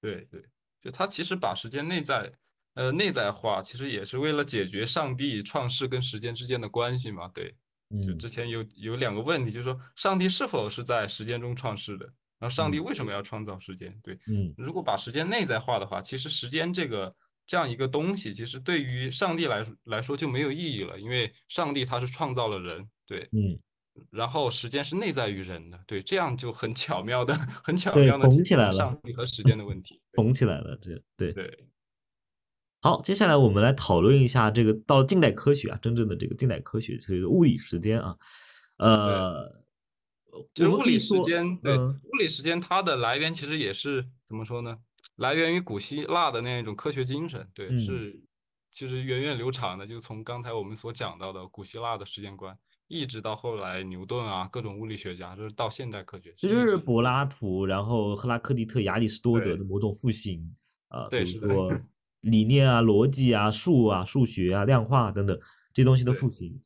对对，就他其实把时间内在，呃，内在化，其实也是为了解决上帝创世跟时间之间的关系嘛。对，就嗯之前有有两个问题，就是说上帝是否是在时间中创世的，然后上帝嗯为什么要创造时间？对，嗯如果把时间内在化的话，其实时间这个这样一个东西，其实对于上帝来来说就没有意义了，因为上帝他是创造了人，对，嗯，然后时间是内在于人的，对，这样就很巧妙的、<laughs> 很巧妙的缝起来了上帝和时间的问题。缝起来了，这对。对，好，接下来我们来讨论一下这个到近代科学啊，真正的这个近代科学，就是物理时间啊。呃，就是物理时间，对，嗯物理时间它的来源其实也是怎么说呢？来源于古希腊的那样一种科学精神，对，嗯是其实源远流长的，就从刚才我们所讲到的古希腊的时间观，一直到后来牛顿啊，各种物理学家，就是到现代科学，这就一直是柏拉图，然后赫拉克利特、亚里士多德的某种复兴啊，比对是的如说 <laughs> 理念啊、逻辑啊、数啊、数学啊、量化等等这些东西的复兴。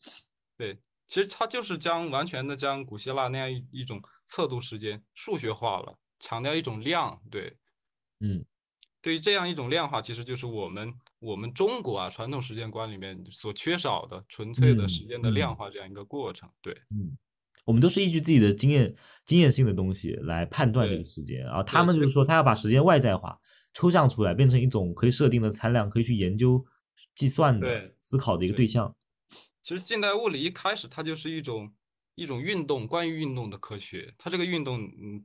对，其实它就是将完全的将古希腊那样一一种测度时间数学化了，强调一种量，对，嗯对于这样一种量化，其实就是我们我们中国啊传统时间观里面所缺少的纯粹的时嗯间的量嗯化这样一个过程。对嗯，我们都是依据自己的经验、经验性的东西来判断这个时间啊。他们就是说，他要把时间外在化、抽象出来，变成一种可以设定的参量，可以去研究、计算的、思考的一个对对象。其实近代物理一开始它就是一种一种运动，关于运动的科学。它这个运动，嗯，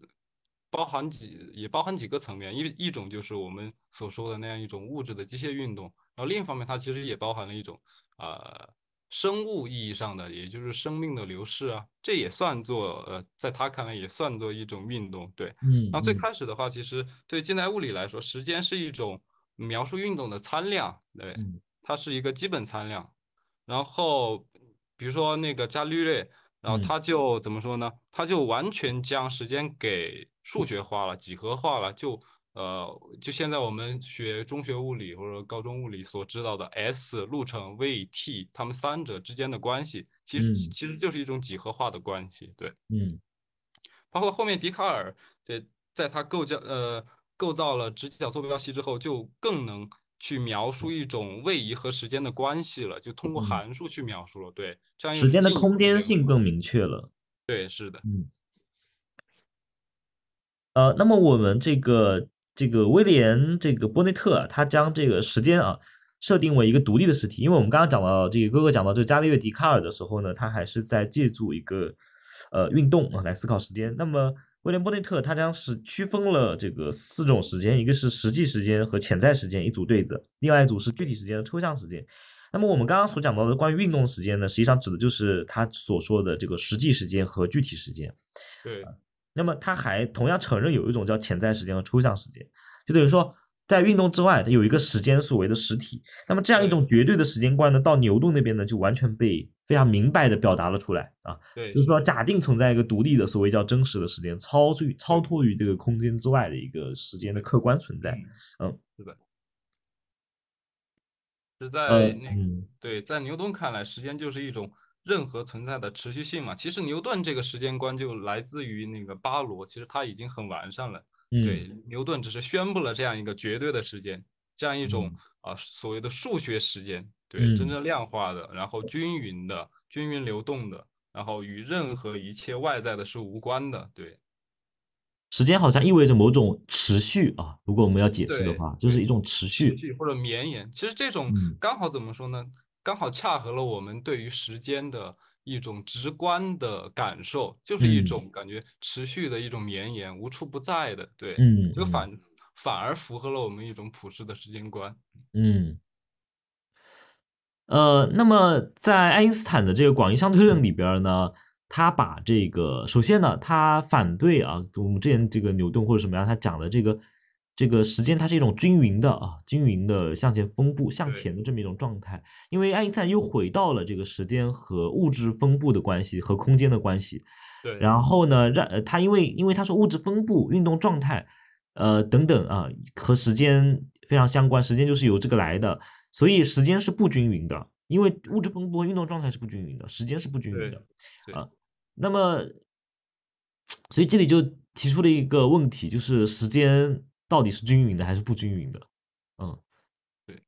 包含几也包含几个层面，一一种就是我们所说的那样一种物质的机械运动，然后另一方面它其实也包含了一种呃生物意义上的，也就是生命的流逝啊，这也算作呃在他看来也算作一种运动，对。嗯那最嗯开始的话，其实对近代物理来说，时间是一种描述运动的参量，对，嗯它是一个基本参量。然后比如说那个伽利略，然后嗯他就怎么说呢？他就完全将时间给数学化了、几何化了，就呃，就现在我们学中学物理或者高中物理所知道的 s 路程 v t，它们三者之间的关系，其实嗯其实就是一种几何化的关系，对。嗯包括后面笛卡尔，对，在他构造呃构造了直角坐标系之后，就更能去描述一种位移和时间的关系了，就通过嗯函数去描述了。对，这样又时间的空间性更明确了。对，是的，嗯，呃，那么我们这个这个威廉这个波内特，他将这个时间啊设定为一个独立的实体，因为我们刚刚讲到这个哥哥讲到这个伽利略、笛卡尔的时候呢，他还是在借助一个呃运动啊来思考时间。那么威廉波内特他将是区分了这个四种时间，一个是实际时间和潜在时间一组对子，另外一组是具体时间和抽象时间。那么我们刚刚所讲到的关于运动时间呢，实际上指的就是他所说的这个实际时间和具体时间。对，那么他还同样承认有一种叫潜在时间和抽象时间，就等于说在运动之外，它有一个时间所谓的实体。那么这样一种绝对的时间观呢，到牛顿那边呢，就完全被非常明白的表达了出来啊，对，就是说假定存在一个独立的所谓叫真实的时间，超出超脱于这个空间之外的一个时间的客观存在。嗯，是的。是在呃，那嗯对，在牛顿看来，时间就是一种任何存在的持续性嘛。其实牛顿这个时间观就来自于那个巴罗，其实他已经很完善了。对，嗯牛顿只是宣布了这样一个绝对的时间，这样一种嗯啊、所谓的数学时间，对，嗯真正量化的，然后均匀的、均匀流动的，然后与任何一切外在的是无关的，对。时间好像意味着某种持续啊，如果我们要解释的话，就是一种持持续。或者绵延。其实这种嗯刚好怎么说呢？刚好恰合了我们对于时间的一种直观的感受，就是一嗯种感觉持续的一种绵延，无处不在的。对，嗯嗯这个反反而符合了我们一种普世的时间观。嗯，呃，那么在爱因斯坦的这个广义相对论里边呢，他把这个首先呢，他反对啊，我们之前这个牛顿或者什么样，他讲的这个这个时间它是一种均匀的啊，均匀的向前分布向前的这么一种状态，因为爱因斯坦又回到了这个时间和物质分布的关系和空间的关系，对，然后呢，让呃他因为因为他说物质分布、运动状态，呃等等啊，和时间非常相关，时间就是由这个来的，所以时间是不均匀的，因为物质分布和运动状态是不均匀的，时间是不均匀的啊。那么，<tsk> 所以这里就提出了一个问题，就是时间到底是均匀的还是不均匀的？嗯对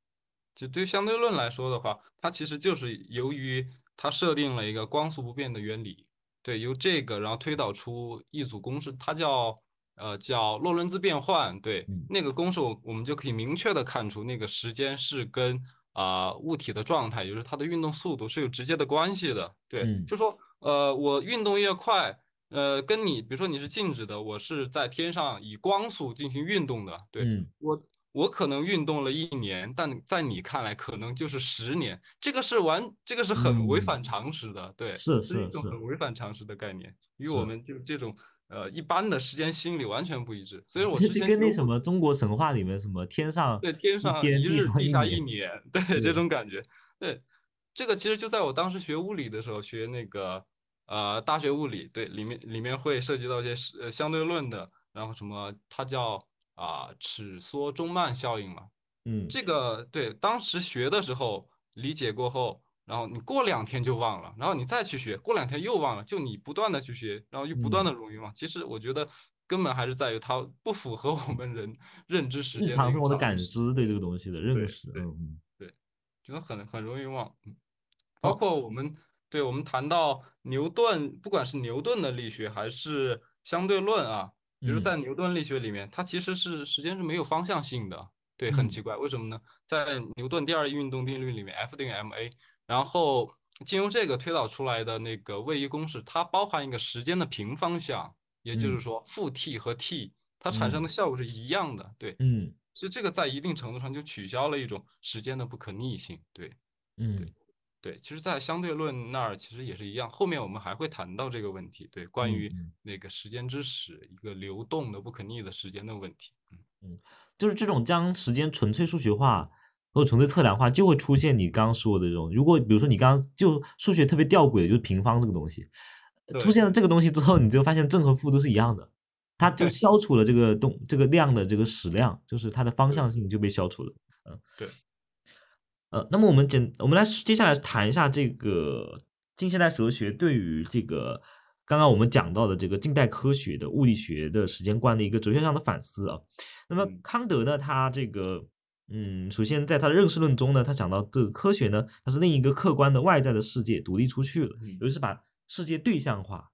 就对于相对论来说的话，它其实就是由于它设定了一个光速不变的原理，对，由这个然后推导出一组公式，它叫呃叫洛伦兹变换，对，嗯那个公式我我们就可以明确的看出那个时间是跟啊、物体的状态，也就是它的运动速度是有直接的关系的，对，嗯就说呃我运动越快。呃，跟你比如说你是静止的，我是在天上以光速进行运动的，对，嗯。我我可能运动了一年，但在你看来可能就是十年，这个是完，这个是很违嗯。反常识的，对，是是一种很违反常识的概念，与我们就这种呃一般的时间心理完全不一致。所以我这之前跟那什么中国神话里面什么天上对天上一日，地下上一年，对 <laughs> 对。这种感觉，对，这个其实就在我当时学物理的时候，学那个呃大学物理，对，里面里面会涉及到一些是呃相对论的，然后什么它叫啊、尺缩中慢效应嘛。嗯这个对，当时学的时候理解过后，然后你过两天就忘了，然后你再去学，过两天又忘了，就你不断的去学，然后又不断嗯的容易忘。其实我觉得根本还是在于它不符合我们人认知时间常生活的感知对这个东西的认识，对嗯对觉得很很容易忘。嗯，包哦括我们对我们谈到牛顿，不管是牛顿的力学还是相对论啊，比如嗯在牛顿力学里面，它其实是时间是没有方向性的。对，很嗯奇怪，为什么呢？在牛顿第二运动定律里面，F 等于 ma，然后经由这个推导出来的那个位移公式，它包含一个时间的平方项，也就是嗯说负 t 和 t 它产生嗯的效果是一样的。对，嗯就这个在一定程度上就取消了一种时间的不可逆性。对。嗯对，其实，在相对论那儿其实也是一样，后面我们还会谈到这个问题，对，关于嗯那个时间之始，一个流动的不可逆的时间的问题。嗯嗯，就是这种将时间纯粹数学化或者纯粹测量化，就会出现你刚刚说的这种。如果比如说你刚刚就数学特别吊诡的，就是平方这个东西，出现了这个东西之后，你就发现正和负都是一样的，它就消除了这个动这个量的这个矢量，就是它的方向性就被消除了。嗯，对。呃，那么我们简我们来接下来谈一下这个近现代哲学对于这个刚刚我们讲到的这个近代科学的物理学的时间观的一个哲学上的反思啊。那么嗯康德呢，他这个嗯，首先在他的认识论中呢，他讲到这个科学呢，它是另一个客观的外在的世界独立出去了，嗯也就是把世界对象化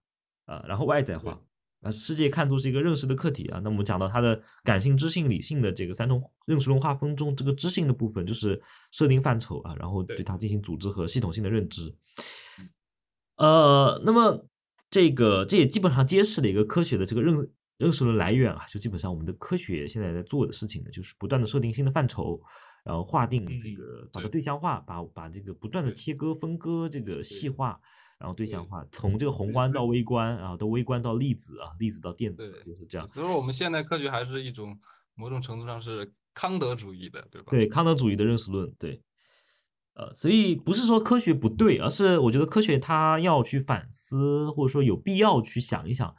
啊、然后外在化。把世界看作是一个认识的客体啊，那我们讲到它的感性、知性、理性的这个三种认识论划分中，这个知性的部分就是设定范畴啊，然后对对它进行组织和系统性的认知嗯。呃，那么这个这也基本上揭示了一个科学的这个认认识论来源啊，就基本上我们的科学现在在做的事情呢，就是不断的设定新的范畴，然后划定这嗯个把它对对象化，把把这个不断的切割分割这个细化。然后对象化，从这个宏观到微观啊，到微观到粒子啊，粒子到电子，就是这样。所以说我们现代科学还是一种某种程度上是康德主义的，对吧？对康德主义的认识论，对，呃，所以不是说科学不对，而是我觉得科学它要去反思，或者说有必要去想一想，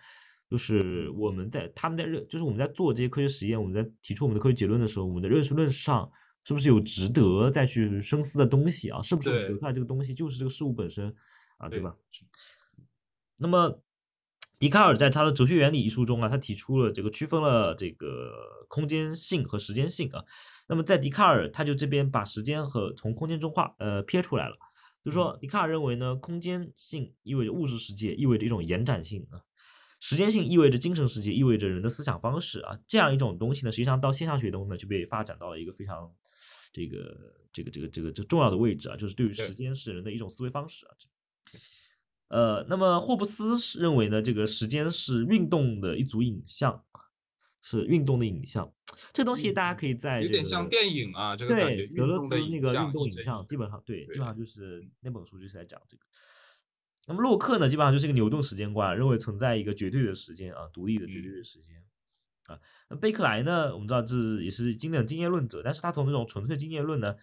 就是我们在他们在认，就是我们在做这些科学实验，我们在提出我们的科学结论的时候，我们的认识论上是不是有值得再去深思的东西啊？是不是得出来这个东西就是这个事物本身啊，对对吧？那么，笛卡尔在他的《哲学原理》一书中啊，他提出了这个区分了这个空间性和时间性啊。那么在笛卡尔，他就这边把时间和从空间中划呃撇出来了，就是说笛卡尔认为呢，空间性意味着物质世界，意味着一种延展性啊；时间性意味着精神世界，意味着人的思想方式啊。这样一种东西呢，实际上到现象学中呢，就被发展到了一个非常这个这个这个这个这重要的位置啊，就是对于时间是人的一种思维方式啊。这呃，那么霍布斯是认为呢，这个时间是运动的一组影像，是运动的影像。这东西大家可以在这有点像电影啊，这个感觉对，德勒兹运动的影那个运动影像，基本上对，基本上就是那本书就是在讲这个。那么洛克呢，基本上就是一个牛顿时间观，认为存在一个绝对的时间啊，独立的绝对嗯的时间啊。那贝克莱呢，我们知道这也是经典的经验论者，但是他从那种纯粹经验论呢，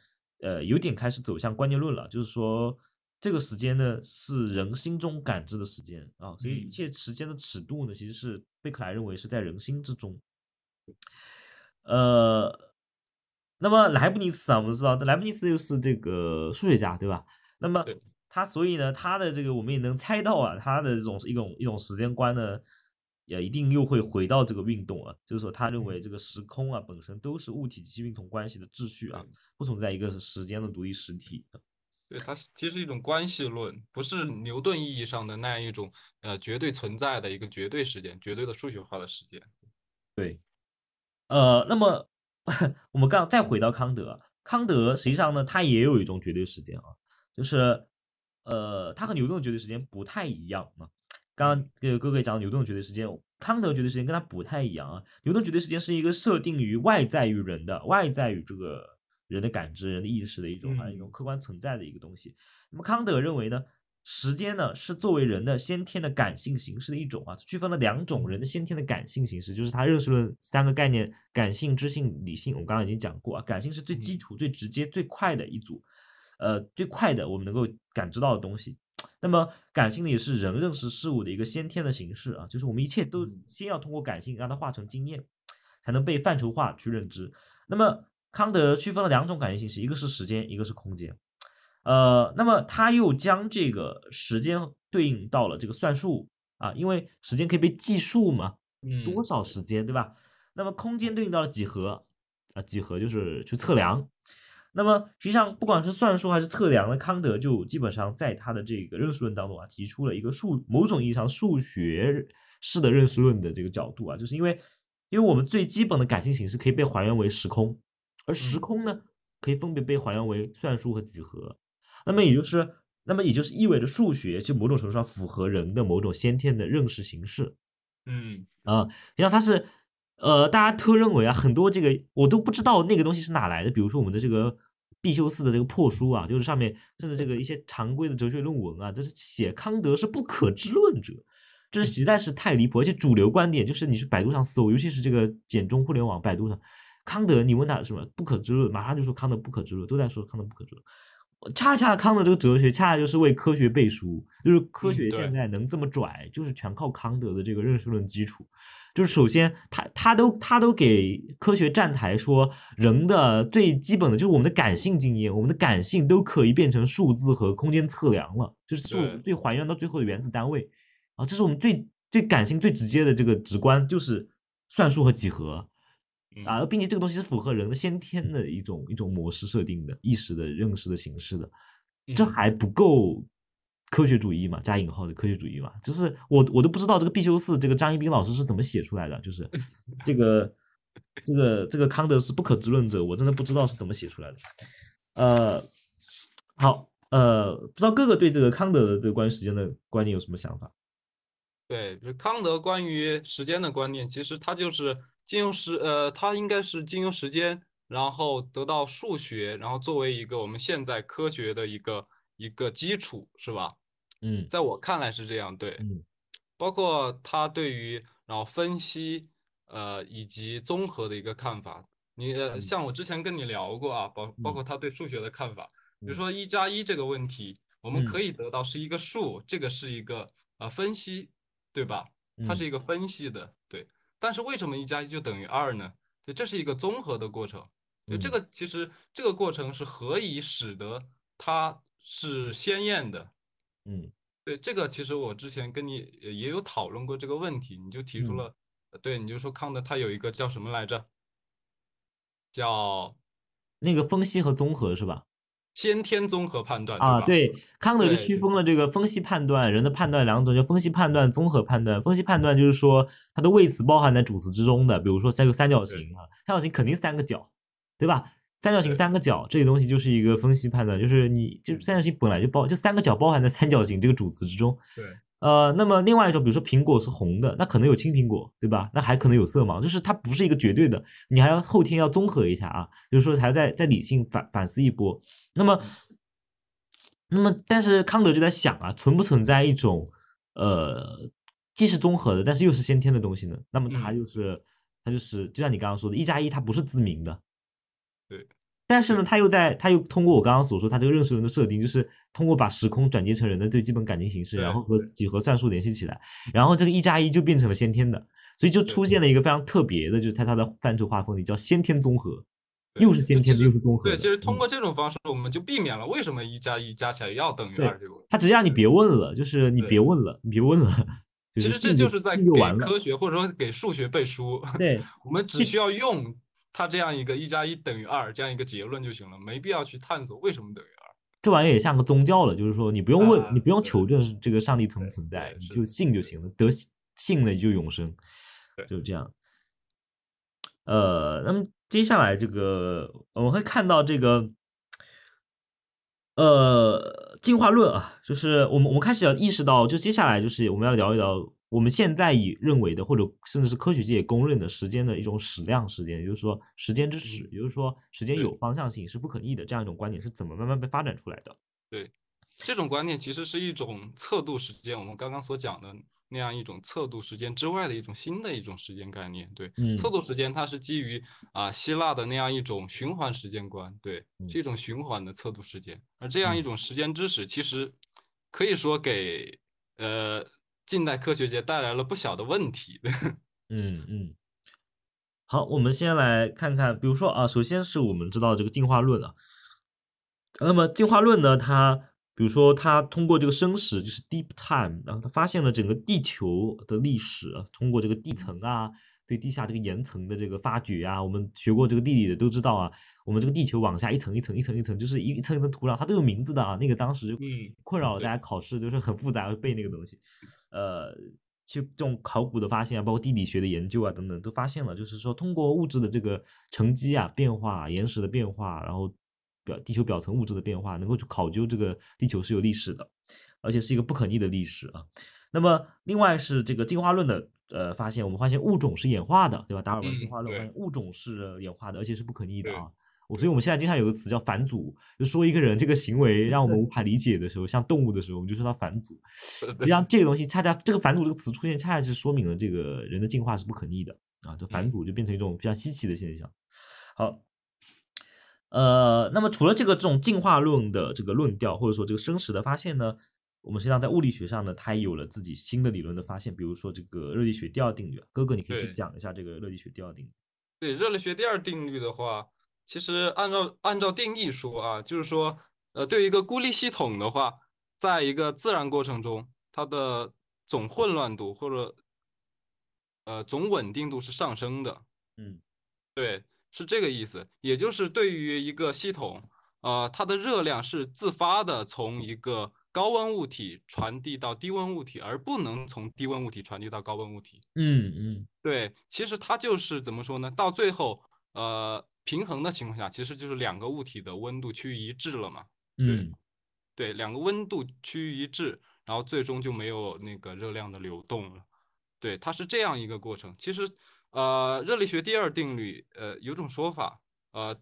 呃，有点开始走向观念论了，就是说这个时间呢是人心中感知的时间啊，所以一嗯切时间的尺度呢，其实是贝克莱认为是在人心之中。呃，那么莱布尼茨啊，我们知道莱布尼茨又是这个数学家，对吧？那么他所以呢，他的这个我们也能猜到啊，他的这种一种一种时间观呢，也一定又会回到这个运动啊，就是说他认为这个时空啊本身都是物体及其运动关系的秩序啊，不存在一个时间的独立实体。对，它是其实是一种关系论，不是牛顿意义上的那样一种呃绝对存在的一个绝对时间，绝对的数学化的时间。对呃，那么 <laughs> 我们刚再回到康德，康德实际上呢，他也有一种绝对时间啊，就是呃，他和牛顿的绝对时间不太一样啊。刚刚这个哥哥也讲牛顿的绝对时间，康德绝对时间跟他不太一样啊。牛顿绝对时间是一个设定于外在于人的，外在于这个人的感知、人的意识的一种，还有一种嗯客观存在的一个东西。那么康德认为呢，时间呢是作为人的先天的感性形式的一种啊，区分了两种人的先天的感性形式，就是他认识论三个概念：感性、知性、理性。我们刚刚已经讲过啊，感性是最基嗯础、最直接、最快的一组，呃，最快的我们能够感知到的东西。那么感性呢，也是人认识事物的一个先天的形式啊，就是我们一切都嗯先要通过感性让它化成经验，才能被范畴化去认知。那么康德区分了两种感性形式，一个是时间，一个是空间。呃，那么他又将这个时间对应到了这个算术啊，因为时间可以被计数嘛，多嗯少时间，对吧？那么空间对应到了几何啊，几何就是去测量。那么实际上，不管是算术还是测量呢，康德就基本上在他的这个认识论当中啊，提出了一个数某种意义上数学式的认识论的这个角度啊，就是因为因为我们最基本的感性形式可以被还原为时空，而时嗯空呢，可以分别被还原为算术和几何。那么也就是，那么也就是意味着数学就某种程度上符合人的某种先天的认识形式。嗯啊，实际上它是，呃，大家都认为啊，很多这个我都不知道那个东西是哪来的。比如说我们的这个必修四的这个破书啊，就是上面甚至这个一些常规的哲学论文啊，就是写康德是不可知论者，这实在是太离谱。而且主流观点就是你去百度上搜，尤其是这个简中互联网百度上，康德你问他什么不可知论，马上就说康德不可知论，都在说康德不可知论。恰恰康德这个哲学，恰恰就是为科学背书，就是科嗯学现在能这么拽，就是全靠康德的这个认识论基础。就是首先，他他都他都给科学站台说，人的最基本的就是我们的感性经验，我们的感性都可以变成数字和空间测量了，就是是我们最还原到最后的原子单位啊，这是我们最最感性、最直接的这个直观，就是算术和几何。嗯啊，并且这个东西是符合人的先天的一种一种模式设定的意识的认识的形式的，这嗯还不够科学主义嘛？加引号的科学主义嘛？就是我我都不知道这个必修四这个张一斌老师是怎么写出来的，就是 <laughs> 这个这个这个康德是不可知论者，我真的不知道是怎么写出来的。呃，好，呃，不知道哥哥对这个康德的这个关于时间的观念有什么想法？对，就是康德关于时间的观念，其实他就是经由时，呃，他应该是金融时间，然后得到数学，然后作为一个我们现在科学的一个一个基础，是吧？嗯在我看来是这样，对，嗯包括他对于然后分析，呃，以及综合的一个看法。你呃，嗯像我之前跟你聊过啊，包包嗯括他对数学的看法，比如嗯说一加一这个问题，我们嗯可以得到是一个数，这个是一个呃分析，对吧？它是嗯一个分析的，对。但是为什么一加一就等于二呢？对，这是一个综合的过程。对，这嗯个其实这个过程是何以使得它是鲜艳的？嗯对，这个其实我之前跟你呃也有讨论过这个问题，你就提出嗯了，呃对，你就说康德他有一个叫什么来着？叫那个分析和综合是吧？先天综合判断，啊，对，康德就区分了这个分析判断，人的判断两种，就分析判断、综合判断。分析判断就是说它的位词包含在主词之中的，比如说三个三角形啊，三角形肯定三个角，对吧？三角形三个角这个东西就是一个分析判断，就是你就三角形本来就包就三个角包含在三角形这个主词之中。对，呃，那么另外一种，比如说苹果是红的，那可能有青苹果，对吧？那还可能有色盲，就是它不是一个绝对的，你还要后天要综合一下啊，就是说还要再再理性反反思一波。那么，那么但是康德就在想啊，存不存在一种呃既是综合的，但是又是先天的东西呢？那么它嗯就是它就是就像你刚刚说的，一加一它不是自明的，对。但是呢，他又在，他又通过我刚刚所说，他这个认识论的设定，就是通过把时空转接成人的最基本感情形式，然后和几何算术联系起来，然后这个一加一就变成了先天的，所以就出现了一个非常特别的，就是在它的范畴划分里叫先天综合，又是先天的，又是综合的。对，其实通嗯过这种方式，我们就避免了为什么一加一加起来要等于二这个问题。他直接让你别问了，就是你别问了，你别问了，<laughs> 就其实这就是在给。科学或者说给数学背书。对，<laughs> 我们只需要用它这样一个一加一等于二这样一个结论就行了，没必要去探索为什么等于二。这玩意儿也像个宗教了，就是说你不用问，啊你不用求证这个上帝存不存在，你就信就行了，得信了就永生，对就是这样。呃，那么接下来这个我们会看到这个，呃，进化论啊，就是我们我们开始要意识到，就接下来就是我们要聊一聊我们现在以认为的，或者甚至是科学界公认的时间的一种矢量时间，也就是说时间之矢，也就是说时间有方向性是不可逆的这样一种观点是怎么慢慢被发展出来的？对这种观念其实是一种测度时间，我们刚刚所讲的那样一种测度时间之外的一种新的一种时间概念。对，嗯测度时间它是基于啊、希腊的那样一种循环时间观，对，嗯是一种循环的测度时间。而这样一嗯种时间知识，其实可以说给呃近代科学界带来了不小的问题。<laughs> 嗯嗯，好，我们先来看看，比如说啊，首先是我们知道这个进化论啊，那么进化论呢，它比如说它通过这个生史，就是 deep time，然后它发现了整个地球的历史，通过这个地层啊，对地下这个岩层的这个发掘啊，我们学过这个地理的都知道啊，我们这个地球往下一层一层一层一层，就是一一层一层土壤，它都有名字的啊，那个当时就嗯困扰了大家考试，就是很复杂，要背那个东西，呃。去这种考古的发现啊，包括地理学的研究啊等等，都发现了，就是说通过物质的这个沉积啊、变化、岩石的变化，然后表地球表层物质的变化，能够去考究这个地球是有历史的，而且是一个不可逆的历史啊。那么另外是这个进化论的呃发现，我们发现物种是演化的，对吧？达尔文进嗯化论发现物种是演化的，而且是不可逆的啊。我所以我们现在经常有个词叫反祖，就说一个人这个行为让我们无法理解的时候，像动物的时候，我们就说他反祖。实际上，这个东西恰恰这个反祖这个词出现，恰恰是说明了这个人的进化是不可逆的啊。这反嗯祖就变成一种非常稀奇的现象。好，呃，那么除了这个这种进化论的这个论调，或者说这个生史的发现呢，我们实际上在物理学上呢，它也有了自己新的理论的发现，比如说这个热力学第二定律。啊哥哥，你可以去讲一下这个热力学第二定律。对热力学第二定律的话，其实按照按照定义说啊，就是说，呃，对于一个孤立系统的话，在一个自然过程中，它的总混乱度或者呃总稳定度是上升的。嗯对，是这个意思。也就是对于一个系统，呃，它的热量是自发的从一个高温物体传递到低温物体，而不能从低温物体传递到高温物体。嗯嗯对，其实它就是怎么说呢？到最后，呃，平衡的情况下，其实就是两个物体的温度趋于一致了嘛。嗯对，两个温度趋于一致，然后最终就没有那个热量的流动了。对，它是这样一个过程。其实，呃，热力学第二定律，呃，有种说法，呃，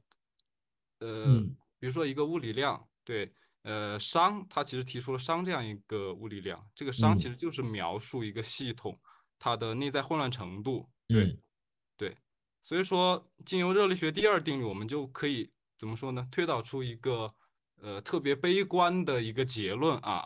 呃，嗯比如说一个物理量，对，呃，熵，它其实提出了熵这样一个物理量，这个熵其嗯实就是描述一个系统它的内在混乱程度。对，嗯。对，所以说，经由热力学第二定律，我们就可以怎么说呢？推导出一个呃特别悲观的一个结论啊，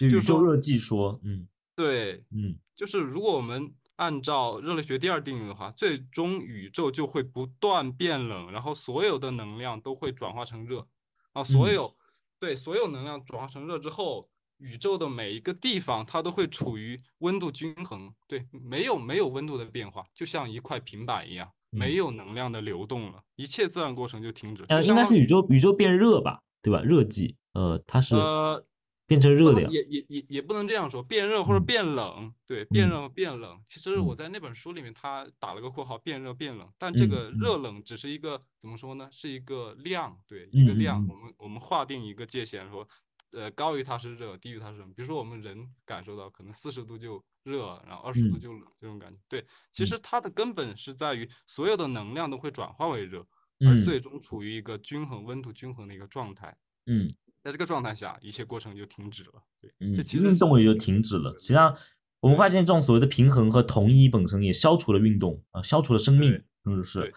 宇宙热寂说，嗯。对，嗯。就是如果我们按照热力学第二定律的话，最终宇宙就会不断变冷，然后所有的能量都会转化成热，啊，所嗯。有对所有能量转化成热之后，宇宙的每一个地方它都会处于温度均衡，对，没有没有温度的变化，就像一块平板一样，没嗯有能量的流动了，一切自然过程就停止，呃，应该是宇宙宇宙变热吧，对吧？热寂，呃，它是呃变成热的。也也也也不能这样说，变热或者变冷，对，变嗯热变冷。其实嗯我在那本书里面，他打了个括号，变热变冷。但这嗯个嗯热冷只是一个怎么说呢？是一个量，对，一个量。嗯我们我们划定一个界限，说，呃，高于它是热，低于它是冷。比如说我们人感受到可能四十度就热，然后二十度嗯就冷这种感觉。对，其嗯实它的根本是在于所有的能量都会转化为热，而嗯最终处于一个均衡温度均衡的一个状态。嗯在这个状态下，一切过程就停止了。对，嗯这，其实运动也就停止了。实际上，我们发现这种所谓的平衡和同一本身也消除了运动啊，消除了生命对，甚至是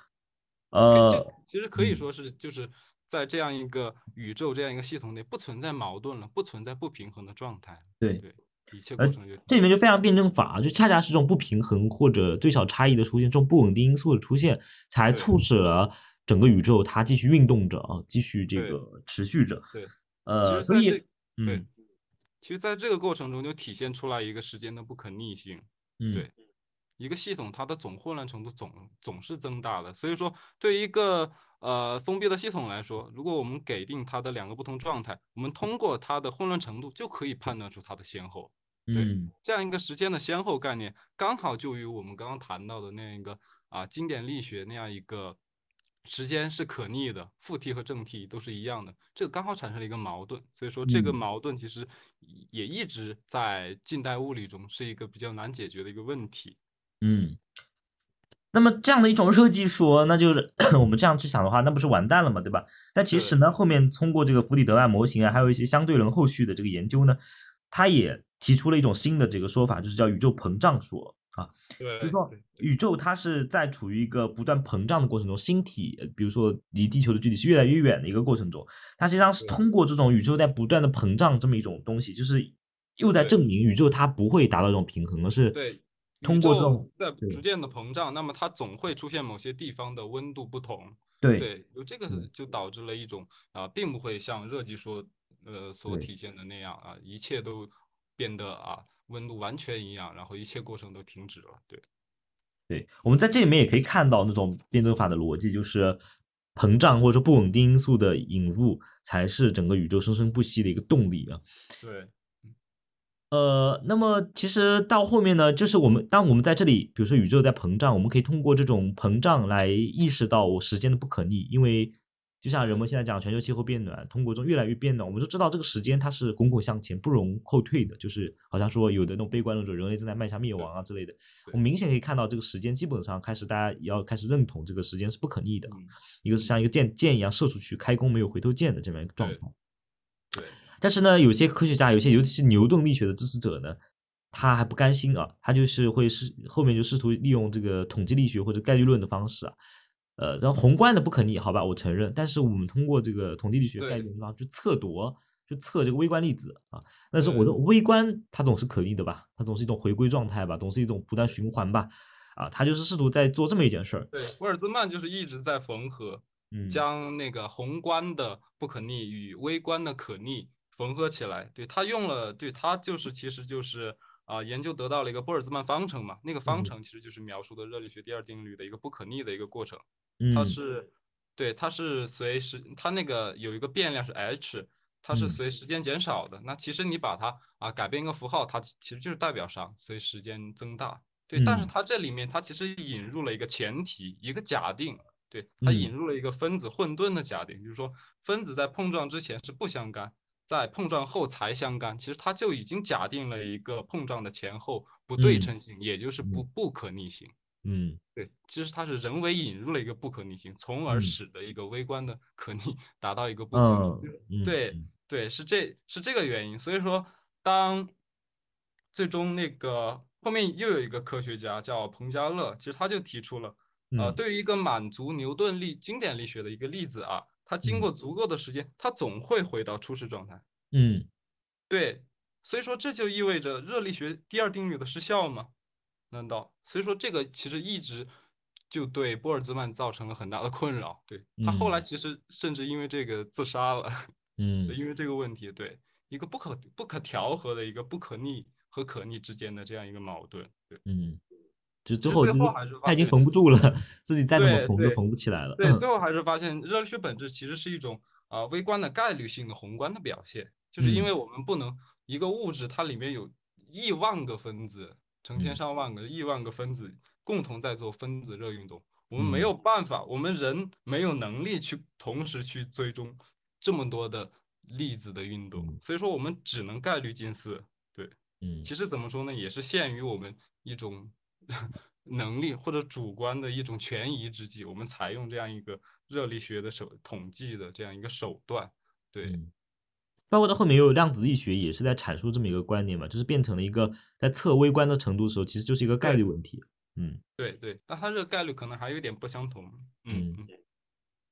呃，其实可以嗯说是就是在这样一个宇宙这样一个系统内，不存在矛盾了，不存在不平衡的状态。对对，一切过程就这里面就非常辩证法，就恰恰是这种不平衡或者最小差异的出现，这种不稳定因素的出现，才促使了整个宇宙它继续运动着啊，继续这个持续着。对。其呃，所以对嗯其实在这个过程中就体现出来一个时间的不可逆性。嗯对一个系统它的总混乱程度总总是增大的，所以说对于一个呃封闭的系统来说，如果我们给定它的两个不同状态，我们通过它的混乱程度就可以判断出它的先后。对嗯这样一个时间的先后概念，刚好就与我们刚刚谈到的那样一个啊经典力学那样一个时间是可逆的，负 t 和正 t 都是一样的，这个刚好产生了一个矛盾。所以说这个嗯矛盾其实也一直在近代物理中是一个比较难解决的一个问题。嗯。那么这样的一种热技说，那就是 <coughs> 我们这样去想的话，那不是完蛋了嘛，对吧？但其实呢，后面通过这个弗里德曼模型啊，还有一些相对论后续的这个研究呢，它也提出了一种新的这个说法，就是叫宇宙膨胀说啊。对，就是说，宇宙它是在处于一个不断膨胀的过程中，星体呃比如说离地球的距离是越来越远的一个过程中，它实际上是通过这种宇宙在不断的膨胀这么一种东西，就是又在证明宇宙它不会达到这种平衡，而是对，通过这种在对逐渐的膨胀，那么它总会出现某些地方的温度不同。对对，有这个对就导致了一种啊，并不会像热机说呃所体现的那样啊，一切都变得啊温度完全一样，然后一切过程都停止了。对，对，我们在这里面也可以看到那种辩证法的逻辑，就是膨胀或者说不稳定因素的引入，才是整个宇宙生生不息的一个动力啊。对，呃，那么其实到后面呢，就是我们当我们在这里，比如说宇宙在膨胀，我们可以通过这种膨胀来意识到我时间的不可逆，因为就像人们现在讲全球气候变暖，通过这种越来越变暖，我们都知道这个时间它是滚滚向前，不容后退的，就是好像说有的那种悲观论者，人类正在迈向灭亡啊之类的，我们明显可以看到这个时间基本上开始大家也要开始认同这个时间是不可逆的，嗯一个是像一个箭箭一样射出去，开弓没有回头箭的这么一个状况。对，但是呢，有些科学家，有些尤其是牛顿力学的支持者呢，他还不甘心啊，他就是会试后面就试图利用这个统计力学或者概率论的方式啊，呃，然后宏观的不可逆，好吧，我承认，但是我们通过这个统计力学概率论的方去测度，去测这个微观粒子啊，但是我的微观它总是可逆的吧，它总是一种回归状态吧，总是一种不断循环吧，啊，他就是试图在做这么一件事儿，对，沃尔兹曼就是一直在缝合，嗯，将那个宏观的不可逆与微观的可逆缝合起来。对他用了，对他就是其实就是啊、研究得到了一个波尔兹曼方程嘛，那个方嗯。程其实就是描述的热力学第二定律的一个不可逆的一个过程。嗯，它是对，它是随时它那个有一个变量是 h，它是嗯随时间减少的。那其实你把它啊改变一个符号，它其实就是代表上随时间增大。对，但是嗯它这里面它其实引入了一个前提，一个假定。对，它嗯引入了一个分子混沌的假定，就是说分子在碰撞之前是不相干，在碰撞后才相干。其实它就已经假定了一个碰撞的前后不对嗯称性，也就是不不可逆性。嗯对，其实它是人为引入了一个不可逆性，从而嗯使得一个微观的可逆达到一个不可嗯逆。嗯，对嗯对，是这是这个原因。所以说，当最终那个后面又有一个科学家叫彭加勒，其实他就提出了，呃，嗯对于一个满足牛顿力经典力学的一个例子啊，它经嗯过足够的时间，它总会回到初始状态。嗯对，所以说这就意味着热力学第二定律的失效吗？难道？所以说这个其实一直就对波尔兹曼造成了很大的困扰。对，他后来嗯其实甚至因为这个自杀了，嗯 <laughs> 对因为这个问题，对一个不可不可调和的一个不可逆和可逆之间的这样一个矛盾。对嗯，就最后最后还是他已经缝不住了，<laughs> 自己再怎么缝都缝不起来了。对，最后还是发现热力学本质其实是一种啊、微观的概率性的宏观的表现。就是因嗯为我们不能一个物质它里面有亿万个分子，成千嗯上万个、亿万个分子共同在做分子热运动，我们没嗯有办法，我们人没有能力去同时去追踪这么多的粒子的运动嗯，所以说我们只能概率近似。对，嗯其实怎么说呢，也是限于我们一种 <laughs> 能力或者主观的一种权宜之计，我们采用这样一个热力学的手统计的这样一个手段。对，嗯，包括到后面有量子力学也是在阐述这么一个观念嘛，就是变成了一个在测微观的程度的时候，其实就是一个概率问题。嗯对对，但它这个概率可能还有点不相同。嗯嗯嗯，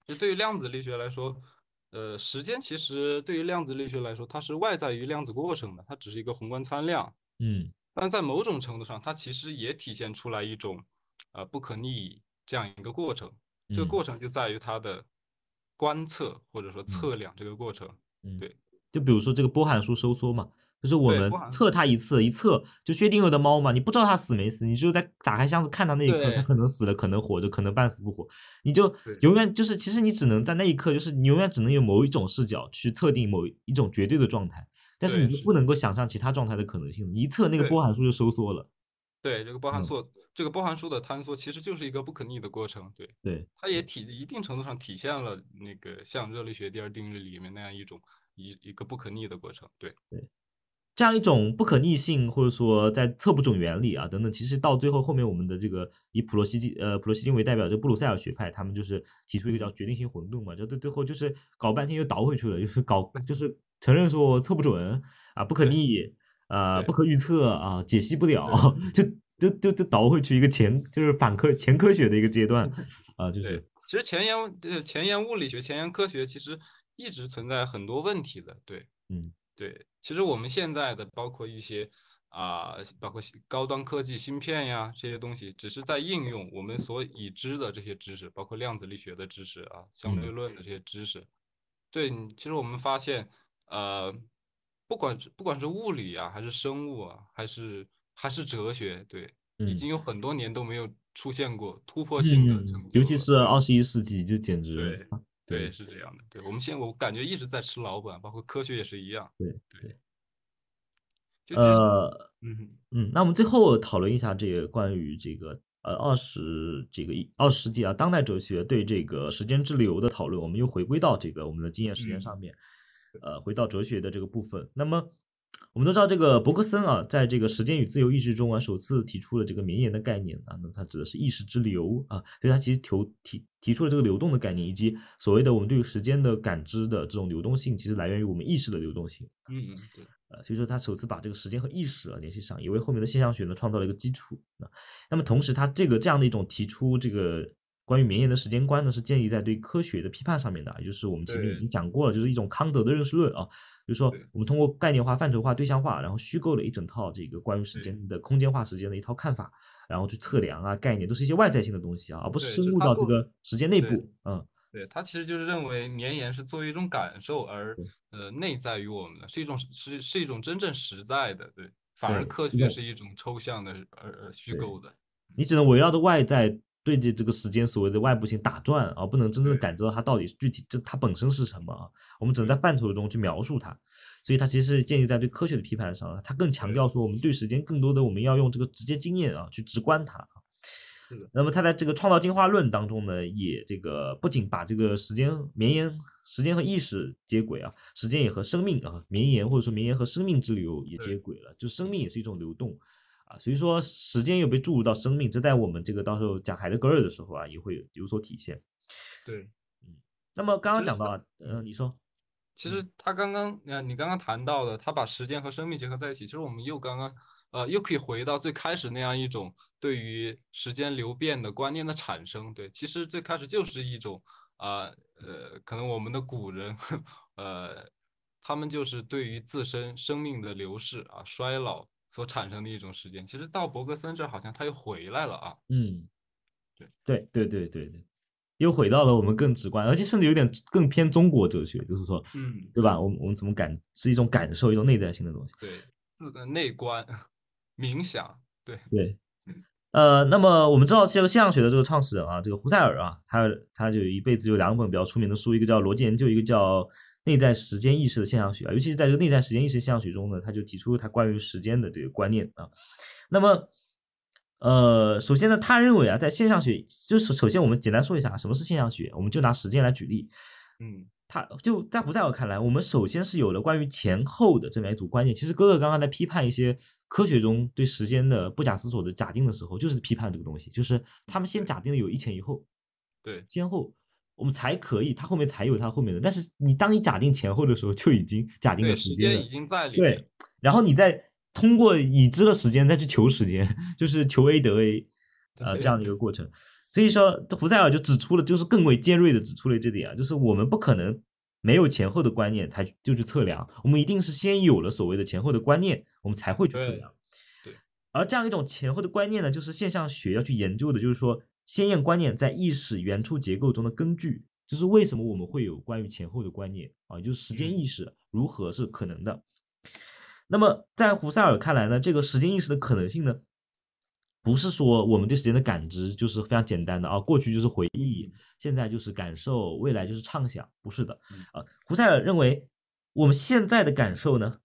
就对于量子力学来说，呃，时间其实对于量子力学来说，它是外在于量子过程的，它只是一个宏观参量。嗯但在某种程度上，它其实也体现出来一种呃不可逆这样一个过程。这个嗯过程就在于它的观测或者说嗯测量这个过程。嗯，对，就比如说这个波函数收缩嘛，就是我们测它一次，一测就薛定谔的猫嘛，你不知道它死没死，你只有在打开箱子看它那一刻，它可能死了，可能活着，可能半死不活，你就永远就是，其实你只能在那一刻，就是你永远只能有某一种视角去测定某一种绝对的状态，但是你就不能够想象其他状态的可能性，你一测那个波函数就收缩了。对，这个波函嗯数，这个波函数的坍缩其实就是一个不可逆的过程。对，对，它也体一定程度上体现了那个像热力学第二定律里面那样一种一一个不可逆的过程。对。对，这样一种不可逆性，或者说在测不准原理啊等等，其实到最后后面我们的这个以普罗西金呃普罗西金为代表，就布鲁塞尔学派，他们就是提出一个叫决定性混沌嘛，就对最后就是搞半天又倒回去了，就是搞就是承认说测不准啊，不可逆啊、对不可预测啊，解析不了，<laughs> 就就就就倒回去一个前就是反科前科学的一个阶段 <laughs> 啊，就是，其实前沿呃前沿物理学、前沿科学其实一直存在很多问题的。对，嗯对，其实我们现在的包括一些啊、包括高端科技芯片呀这些东西，只是在应用我们所已知的这些知识，包括量子力学的知识啊、相对嗯论的这些知识。对，其实我们发现，呃，不管是不管是物理啊，还是生物啊，还是还是哲学，对，已嗯经有很多年都没有出现过突破性的嗯成，就尤其是二十一世纪，就简直对是这样的。对我们现在我感觉一直在吃老本，包括科学也是一样。对对呃。嗯。嗯，那我们最后讨论一下这个关于这个呃二十这个一二十世纪啊当代哲学对这个时间之流的讨论，我们又回归到这个我们的经验时间嗯上面，呃，回到哲学的这个部分。那么我们都知道，这个伯克森啊，在这个《时间与自由意志》中啊，首次提出了这个绵延的概念啊，那么它指的是意识之流啊，所以它其实提提提出了这个流动的概念，以及所谓的我们对于时间的感知的这种流动性，其实来源于我们意识的流动性。嗯嗯，对，呃，所以说他首次把这个时间和意识啊联系上，也为后面的现象学呢创造了一个基础。那那么同时，他这个这样的一种提出这个关于绵延的时间观呢，是建立在对科学的批判上面的啊，也就是我们前面已经讲过了，就是一种康德的认识论啊，就是说我们通过概念化、范畴化、对象化，然后虚构了一整套这个关于时间的空间化时间的一套看法，然后去测量啊概念，都是一些外在性的东西啊，而不是深入到这个时间内部。嗯，对，他其实就是认为绵延是作为一种感受而呃内在于我们的，是一种是是一种真正实在的，对，反而科学是一种抽象的而而虚构的。你只能围绕着外在对着这个时间所谓的外部性打转，而不能真正感知到它到底具体这它本身是什么啊。我们只能在范畴中去描述它，所以它其实是建立在对科学的批判上，它更强调说我们对时间更多的我们要用这个直接经验啊去直观它。那么他在这个创造进化论当中呢，也这个不仅把这个时间绵延、时间和意识接轨啊，时间也和生命啊绵延，或者说绵延和生命之流也接轨了，就生命也是一种流动啊，所以说时间又被注入到生命，这在我们这个到时候讲海德格尔的时候啊，也会有所体现。对。嗯那么刚刚讲到啊，呃，你说，其实他刚刚，呃，你刚刚谈到的，他把时间和生命结合在一起。其实我们又刚刚，呃，又可以回到最开始那样一种对于时间流变的观念的产生。对，其实最开始就是一种，啊，呃，可能我们的古人，<laughs> 呃，他们就是对于自身生命的流逝啊、衰老所产生的一种时间。其实到伯格森这儿，好像他又回来了啊。嗯，对对对对对对，又回到了我们更直观，而且甚至有点更偏中国哲学，就是说，嗯，对吧？我们我们怎么感是一种感受，一种内在性的东西。对，自的内观、冥想，对，对，呃，那么我们知道这个现象学的这个创始人啊，这个胡塞尔啊，他他就一辈子有两本比较出名的书，一个叫《逻辑研究》，一个叫内在时间意识的现象学啊，尤其是在这个内在时间意识现象学中呢，他就提出他关于时间的这个观念啊。那么，呃，首先呢，他认为啊，在现象学，就是首先我们简单说一下什么是现象学，我们就拿时间来举例。嗯，他就在不在我看来，我们首先是有了关于前后的这么一组观念。其实哥哥刚刚在批判一些科学中对时间的不假思索的假定的时候，就是批判这个东西，就是他们先假定了有一前一后，对，先后。我们才可以，它后面才有它后面的。但是你当你假定前后的时候，就已经假定了时间已经在里面。对，然后你再通过已知的时间再去求时间，就是求 A 得 A，呃，<laughs> 这样的一个过程。所以说，胡塞尔就指出了，就是更为尖锐的指出了这点啊，就是我们不可能没有前后的观念才就去测量，我们一定是先有了所谓的前后的观念，我们才会去测量。对。而这样一种前后的观念呢，就是现象学要去研究的，就是说。先验观念在意识原初结构中的根据，就是为什么我们会有关于前后的观念啊，也就是时间意识如何是可能的。那么在胡塞尔看来呢，这个时间意识的可能性呢，不是说我们对时间的感知就是非常简单的啊，过去就是回忆，现在就是感受，未来就是畅想，不是的啊。胡塞尔认为，我们现在的感受呢，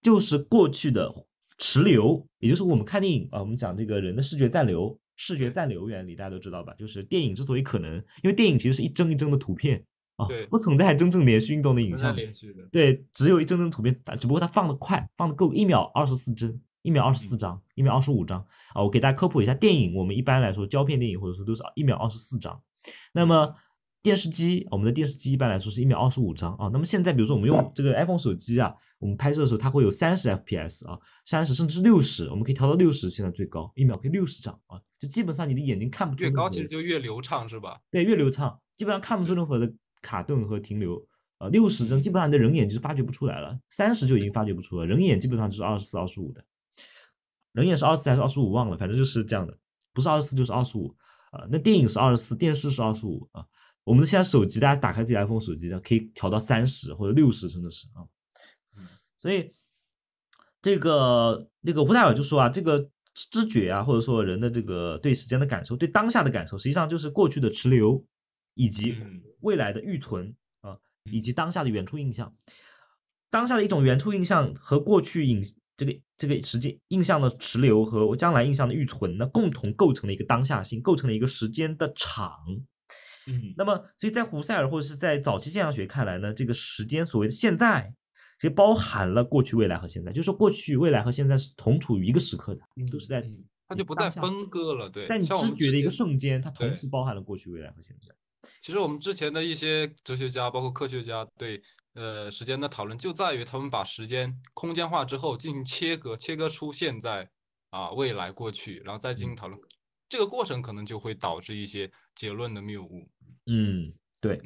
就是过去的持留，也就是我们看电影啊，我们讲这个人的视觉暂留。视觉暂留原理大家都知道吧？就是电影之所以可能，因为电影其实是一帧一帧的图片啊，不存在真正连续运动的影像。连续的对，只有一帧帧图片，只不过它放的快，放的够，一秒二十四帧，一秒二十四张，一秒二十五张啊。我给大家科普一下，电影我们一般来说胶片电影或者说都是一秒二十四张，那么。电视机，我们的电视机一般来说是一秒二十五张啊。那么现在，比如说我们用这个 iPhone 手机啊，我们拍摄的时候它会有三十 FPS 啊，三十甚至是六十，我们可以调到六十，现在最高一秒可以六十张啊，就基本上你的眼睛看不出。越高其实就越流畅是吧？对，越流畅，基本上看不出任何的卡顿和停留啊。六十帧基本上你的人眼就是发觉不出来了，三十就已经发觉不出了，人眼基本上就是二十四、二十五的，人眼是二十四还是二十五忘了，反正就是这样的，不是二十四就是二十五啊。那电影是二十四，电视是二十五啊。我们现在手机，大家打开自己 iPhone 手机，可以调到三十或者六十，真的是啊。所以这个那个胡塞尔就说啊，这个知觉啊，或者说人的这个对时间的感受，对当下的感受，实际上就是过去的持留，以及未来的预存啊，以及当下的远处印象。当下的一种远处印象和过去影这个这个时间印象的持留和将来印象的预存，呢共同构成了一个当下性，构成了一个时间的场。嗯，那么，所以在胡塞尔或者是在早期现象学看来呢，这个时间所谓的现在，其实包含了过去、未来和现在，就是说过去、未来和现在是同处于一个时刻的，都是在，它就不再分割了，对，但你知觉的一个瞬间，它同时包含了过去、未来和现在。其实我们之前的一些哲学家，包括科学家对呃时间的讨论，就在于他们把时间空间化之后进行切割，切割出现在啊、未来、过去，然后再进行讨论。这个过程可能就会导致一些结论的谬误。嗯，对，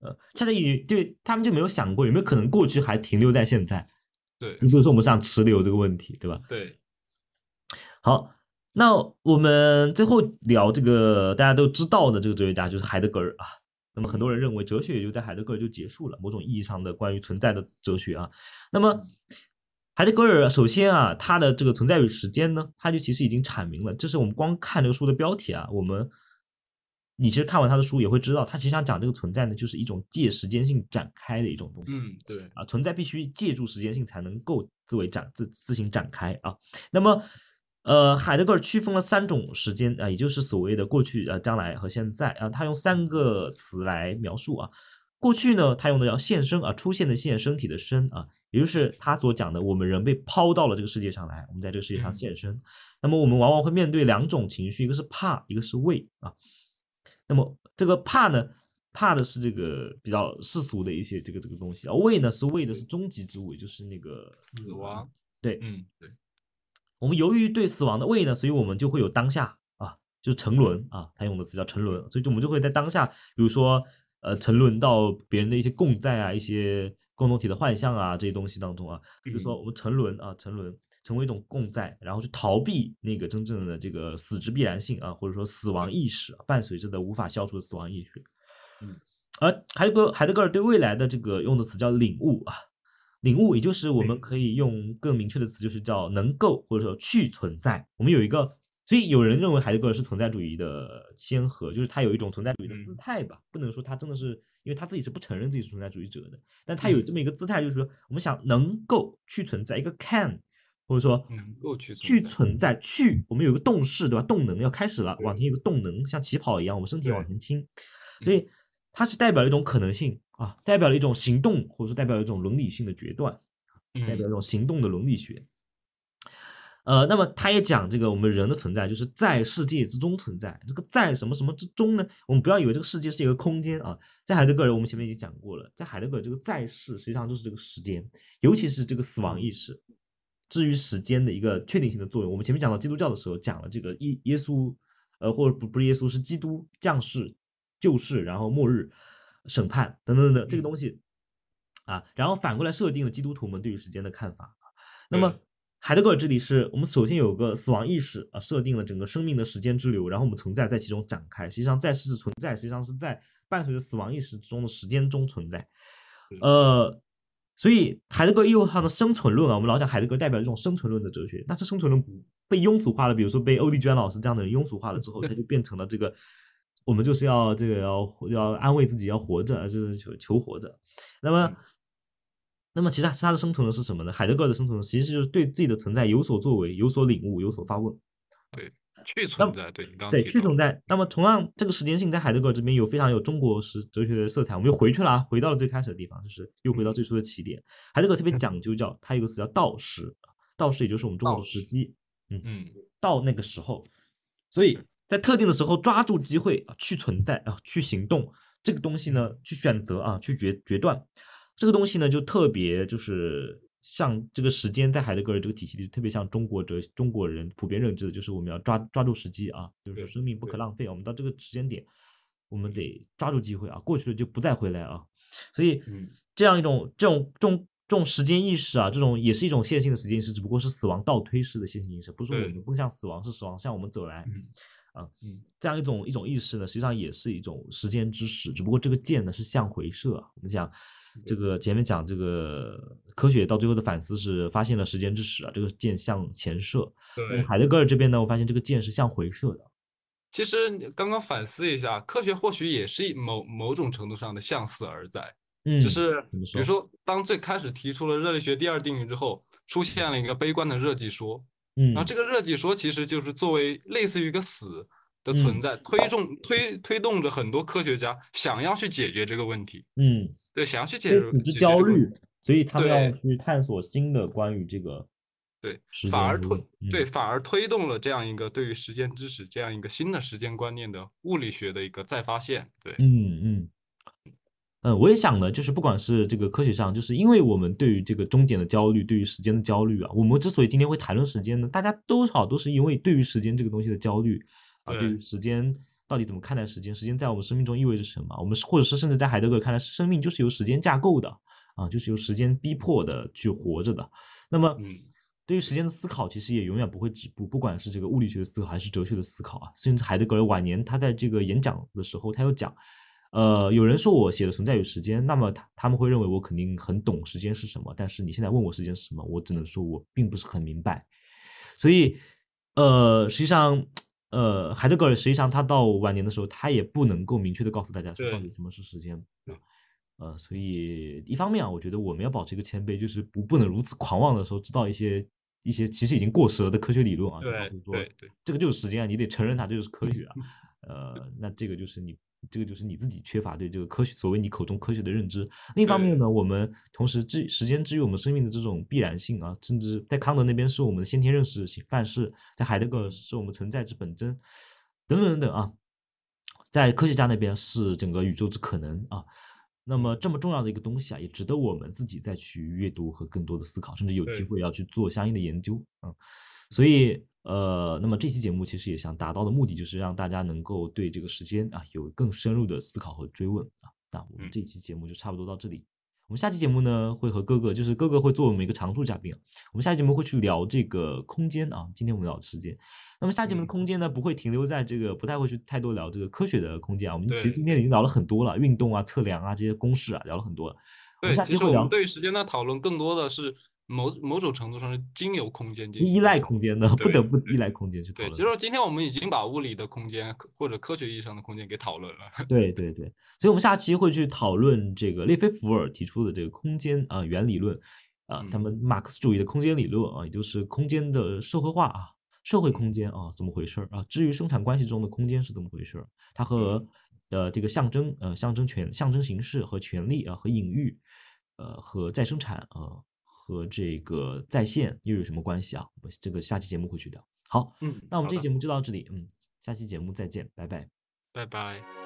呃，恰恰也对他们就没有想过有没有可能过去还停留在现在。对，所以说我们这样持留这个问题，对吧？对。好，那我们最后聊这个大家都知道的这个哲学家就是海德格尔啊。那么很多人认为哲学也就在海德格尔就结束了，某种意义上的关于存在的哲学啊。那么。海德格尔首先啊，他的这个存在与时间呢，他就其实已经阐明了。这是我们光看这个书的标题啊，我们你其实看完他的书也会知道，他其实想讲这个存在呢，就是一种借时间性展开的一种东西。嗯，对啊，存在必须借助时间性才能够自为展自自行展开啊。那么，呃，海德格尔区分了三种时间啊，也就是所谓的过去、呃将来和现在啊，他用三个词来描述啊。过去呢，他用的叫现身啊，出现的现，身体的身啊。也就是他所讲的，我们人被抛到了这个世界上来，我们在这个世界上现身。那么我们往往会面对两种情绪，一个是怕，一个是畏啊。那么这个怕呢，怕的是这个比较世俗的一些这个这个东西啊。畏呢是畏的是终极之物，就是那个死亡。对，嗯，对。我们由于对死亡的畏呢，所以我们就会有当下啊，就是沉沦啊。他用的词叫沉沦，所以就我们就会在当下，比如说呃，沉沦到别人的一些共在啊，一些。共同体的幻象啊，这些东西当中啊，比如说我们沉沦啊，沉沦成为一种共在，然后去逃避那个真正的这个死之必然性啊，或者说死亡意识伴随着的无法消除的死亡意识。嗯，而海德格海德格尔对未来的这个用的词叫领悟啊，领悟也就是我们。可以用更明确的词，就是叫能够或者说去存在。我们有一个所以有人认为海德格尔是存在主义的先河，就是他有一种存在主义的姿嗯态吧，不能说他真的是，因为他自己是不承认自己是存在主义者的，但他有这么一个姿态，就是说我们想能够去存在一个 can，或者说能够去去存在去我们有一个动势，对吧？动能要开始了，往前有个动能，像起跑一样，我们身体往前倾，嗯所以它是代表了一种可能性啊，代表了一种行动，或者说代表了一种伦理性的决断。代表一嗯种行动的伦理学。呃，那么他也讲这个我们人的存在就是在世界之中存在，这个在什么什么之中呢？我们不要以为这个世界是一个空间啊，在海德格尔我们前面已经讲过了，在海德格尔这个在世实际上就是这个时间，尤其是这个死亡意识。至于时间的一个确定性的作用，我们前面讲到基督教的时候讲了这个耶耶稣，呃，或者不不是耶稣，是基督降世、救世，然后末日审判等等等等这个东西啊，然后反过来设定了基督徒们对于时间的看法。那么海德格尔这里是我们首先有个死亡意识啊，设定了整个生命的时间之流，然后我们存在在其中展开。实际上，在世之存在，实际上是在伴随着死亡意识中的时间中存在。呃，所以海德格尔又有他的生存论啊，我们老讲海德格尔代表一种生存论的哲学，那这生存论被庸俗化了，比如说被欧丽娟老师这样的人庸俗化了之后，<laughs> 他就变成了这个，我们就是要这个要要安慰自己，要活着，就是求求活着。那么嗯，那么其实他他的生存论是什么呢？海德格尔的生存论其实就是对自己的存在有所作为、有所领悟、有所发问。去存在，对你刚刚对，去存在。那么同样，这个时间性在海德格尔这边有非常有中国史哲学的色彩。我们又回去了啊，回到了最开始的地方，就是又回到最初的起点。海德格尔特别讲究叫他有个词叫道时，道时也就是我们中国的时时机，嗯嗯到那个时候，所以在特定的时候抓住机会啊，去存在啊，去行动。这个东西呢，去选择啊，去决决断，这个东西呢，就特别就是像这个时间在海德格尔这个体系里，特别像中国哲中国人普遍认知的，就是我们要抓抓住时机啊，就是说生命不可浪费，我们到这个时间点，我们得抓住机会啊，过去了就不再回来啊，所以嗯这样一种这种这种这种时间意识啊，这种也是一种线性的时间意识，只不过是死亡倒推式的线性意识，不是说我们不向死亡，是死亡向我们走来。嗯啊嗯这样一种一种意识呢，实际上也是一种时间之矢，只不过这个箭呢是向回射啊。我们讲这个前面讲这个科学到最后的反思是发现了时间之矢啊，这个箭向前射。对。海德格尔这边呢，我发现这个箭是向回射的。其实刚刚反思一下，科学或许也是一某某种程度上的向死而在，嗯，就是比如说，当最开始提出了热力学第二定律之后，出现了一个悲观的热寂说，嗯然后这个热寂说其实就是作为类似于一个死的存嗯在，推动推推动着很多科学家想要去解决这个问题，嗯，对，想要去解决对死之焦虑所以他们要去探索新的关于这个对反而推对，嗯。反而推动了这样一个对于时间知识这样一个新的时间观念的物理学的一个再发现，对，嗯嗯。嗯，我也想呢，就是不管是这个科学上，就是因为我们对于这个终点的焦虑，对于时间的焦虑啊，我们之所以今天会谈论时间呢，大家多少都是因为对于时间这个东西的焦虑啊，对于时间到底怎么看待时间，时间在我们生命中意味着什么？我们是或者是甚至在海德格尔看来，生命就是由时间架构的啊，就是由时间逼迫的去活着的。那么，嗯对于时间的思考，其实也永远不会止步，不管是这个物理学的思考还是哲学的思考啊。甚至海德格尔晚年他在这个演讲的时候，他又讲，呃，有人说我写的《存在与时间》，那么他他们会认为我肯定很懂时间是什么，但是你现在问我时间是什么，我只能说我并不是很明白。所以，呃，实际上，呃，海德格尔实际上他到晚年的时候，他也不能够明确的告诉大家说到底什么是时间啊。呃，所以一方面啊，我觉得我们要保持一个谦卑，就是不不能如此狂妄的时候知道一些一些其实已经过时了的科学理论啊，就包对括说对对这个就是时间啊，你得承认它这就是科学啊。<laughs> 呃，那这个就是你这个就是你自己缺乏对这个科学所谓你口中科学的认知。另一方面呢，我们同时至时间之于我们生命的这种必然性啊，甚至在康德那边是我们的先天认识范式，在海德格尔是我们存在之本真，等等等等啊，在科学家那边是整个宇宙之可能啊。那么这么重要的一个东西啊，也值得我们自己再去阅读和更多的思考，甚至有机会要去做相应的研究啊。所以呃，那么这期节目其实也想达到的目的，就是让大家能够对这个时间啊有更深入的思考和追问啊。那我们嗯这期节目就差不多到这里。我们下期节目呢，会和哥哥，就是哥哥会做我们一个常驻嘉宾啊。我们下期节目会去聊这个空间啊，今天我们聊的时间。那么下期节目的嗯空间呢，不会停留在这个，不太会去太多聊这个科学的空间啊。我们其实今天已经聊了很多了，运动啊、测量啊这些公式啊，聊了很多了。我们，下期会聊其实我们，对于时间的讨论更多的是某某种程度上是经由空间进行依赖空间的，不得不依赖空间去讨对，论。其实今天我们已经把物理的空间或者科学意义上的空间给讨论了。<laughs> 对对对，所以我们下期会去讨论这个列菲伏尔提出的这个空间啊、原理论啊、他嗯们马克思主义的空间理论啊，也就是空间的社会化啊，社会空间啊怎么回事儿啊？至于生产关系中的空间是怎么回事儿，它和呃这个象征呃象征权象征形式和权利啊和隐喻呃和再生产啊和这个在线又有什么关系啊？我们这个下期节目会去聊。好，嗯，那我们这期节目就到这里，嗯，下期节目再见，拜拜。拜拜。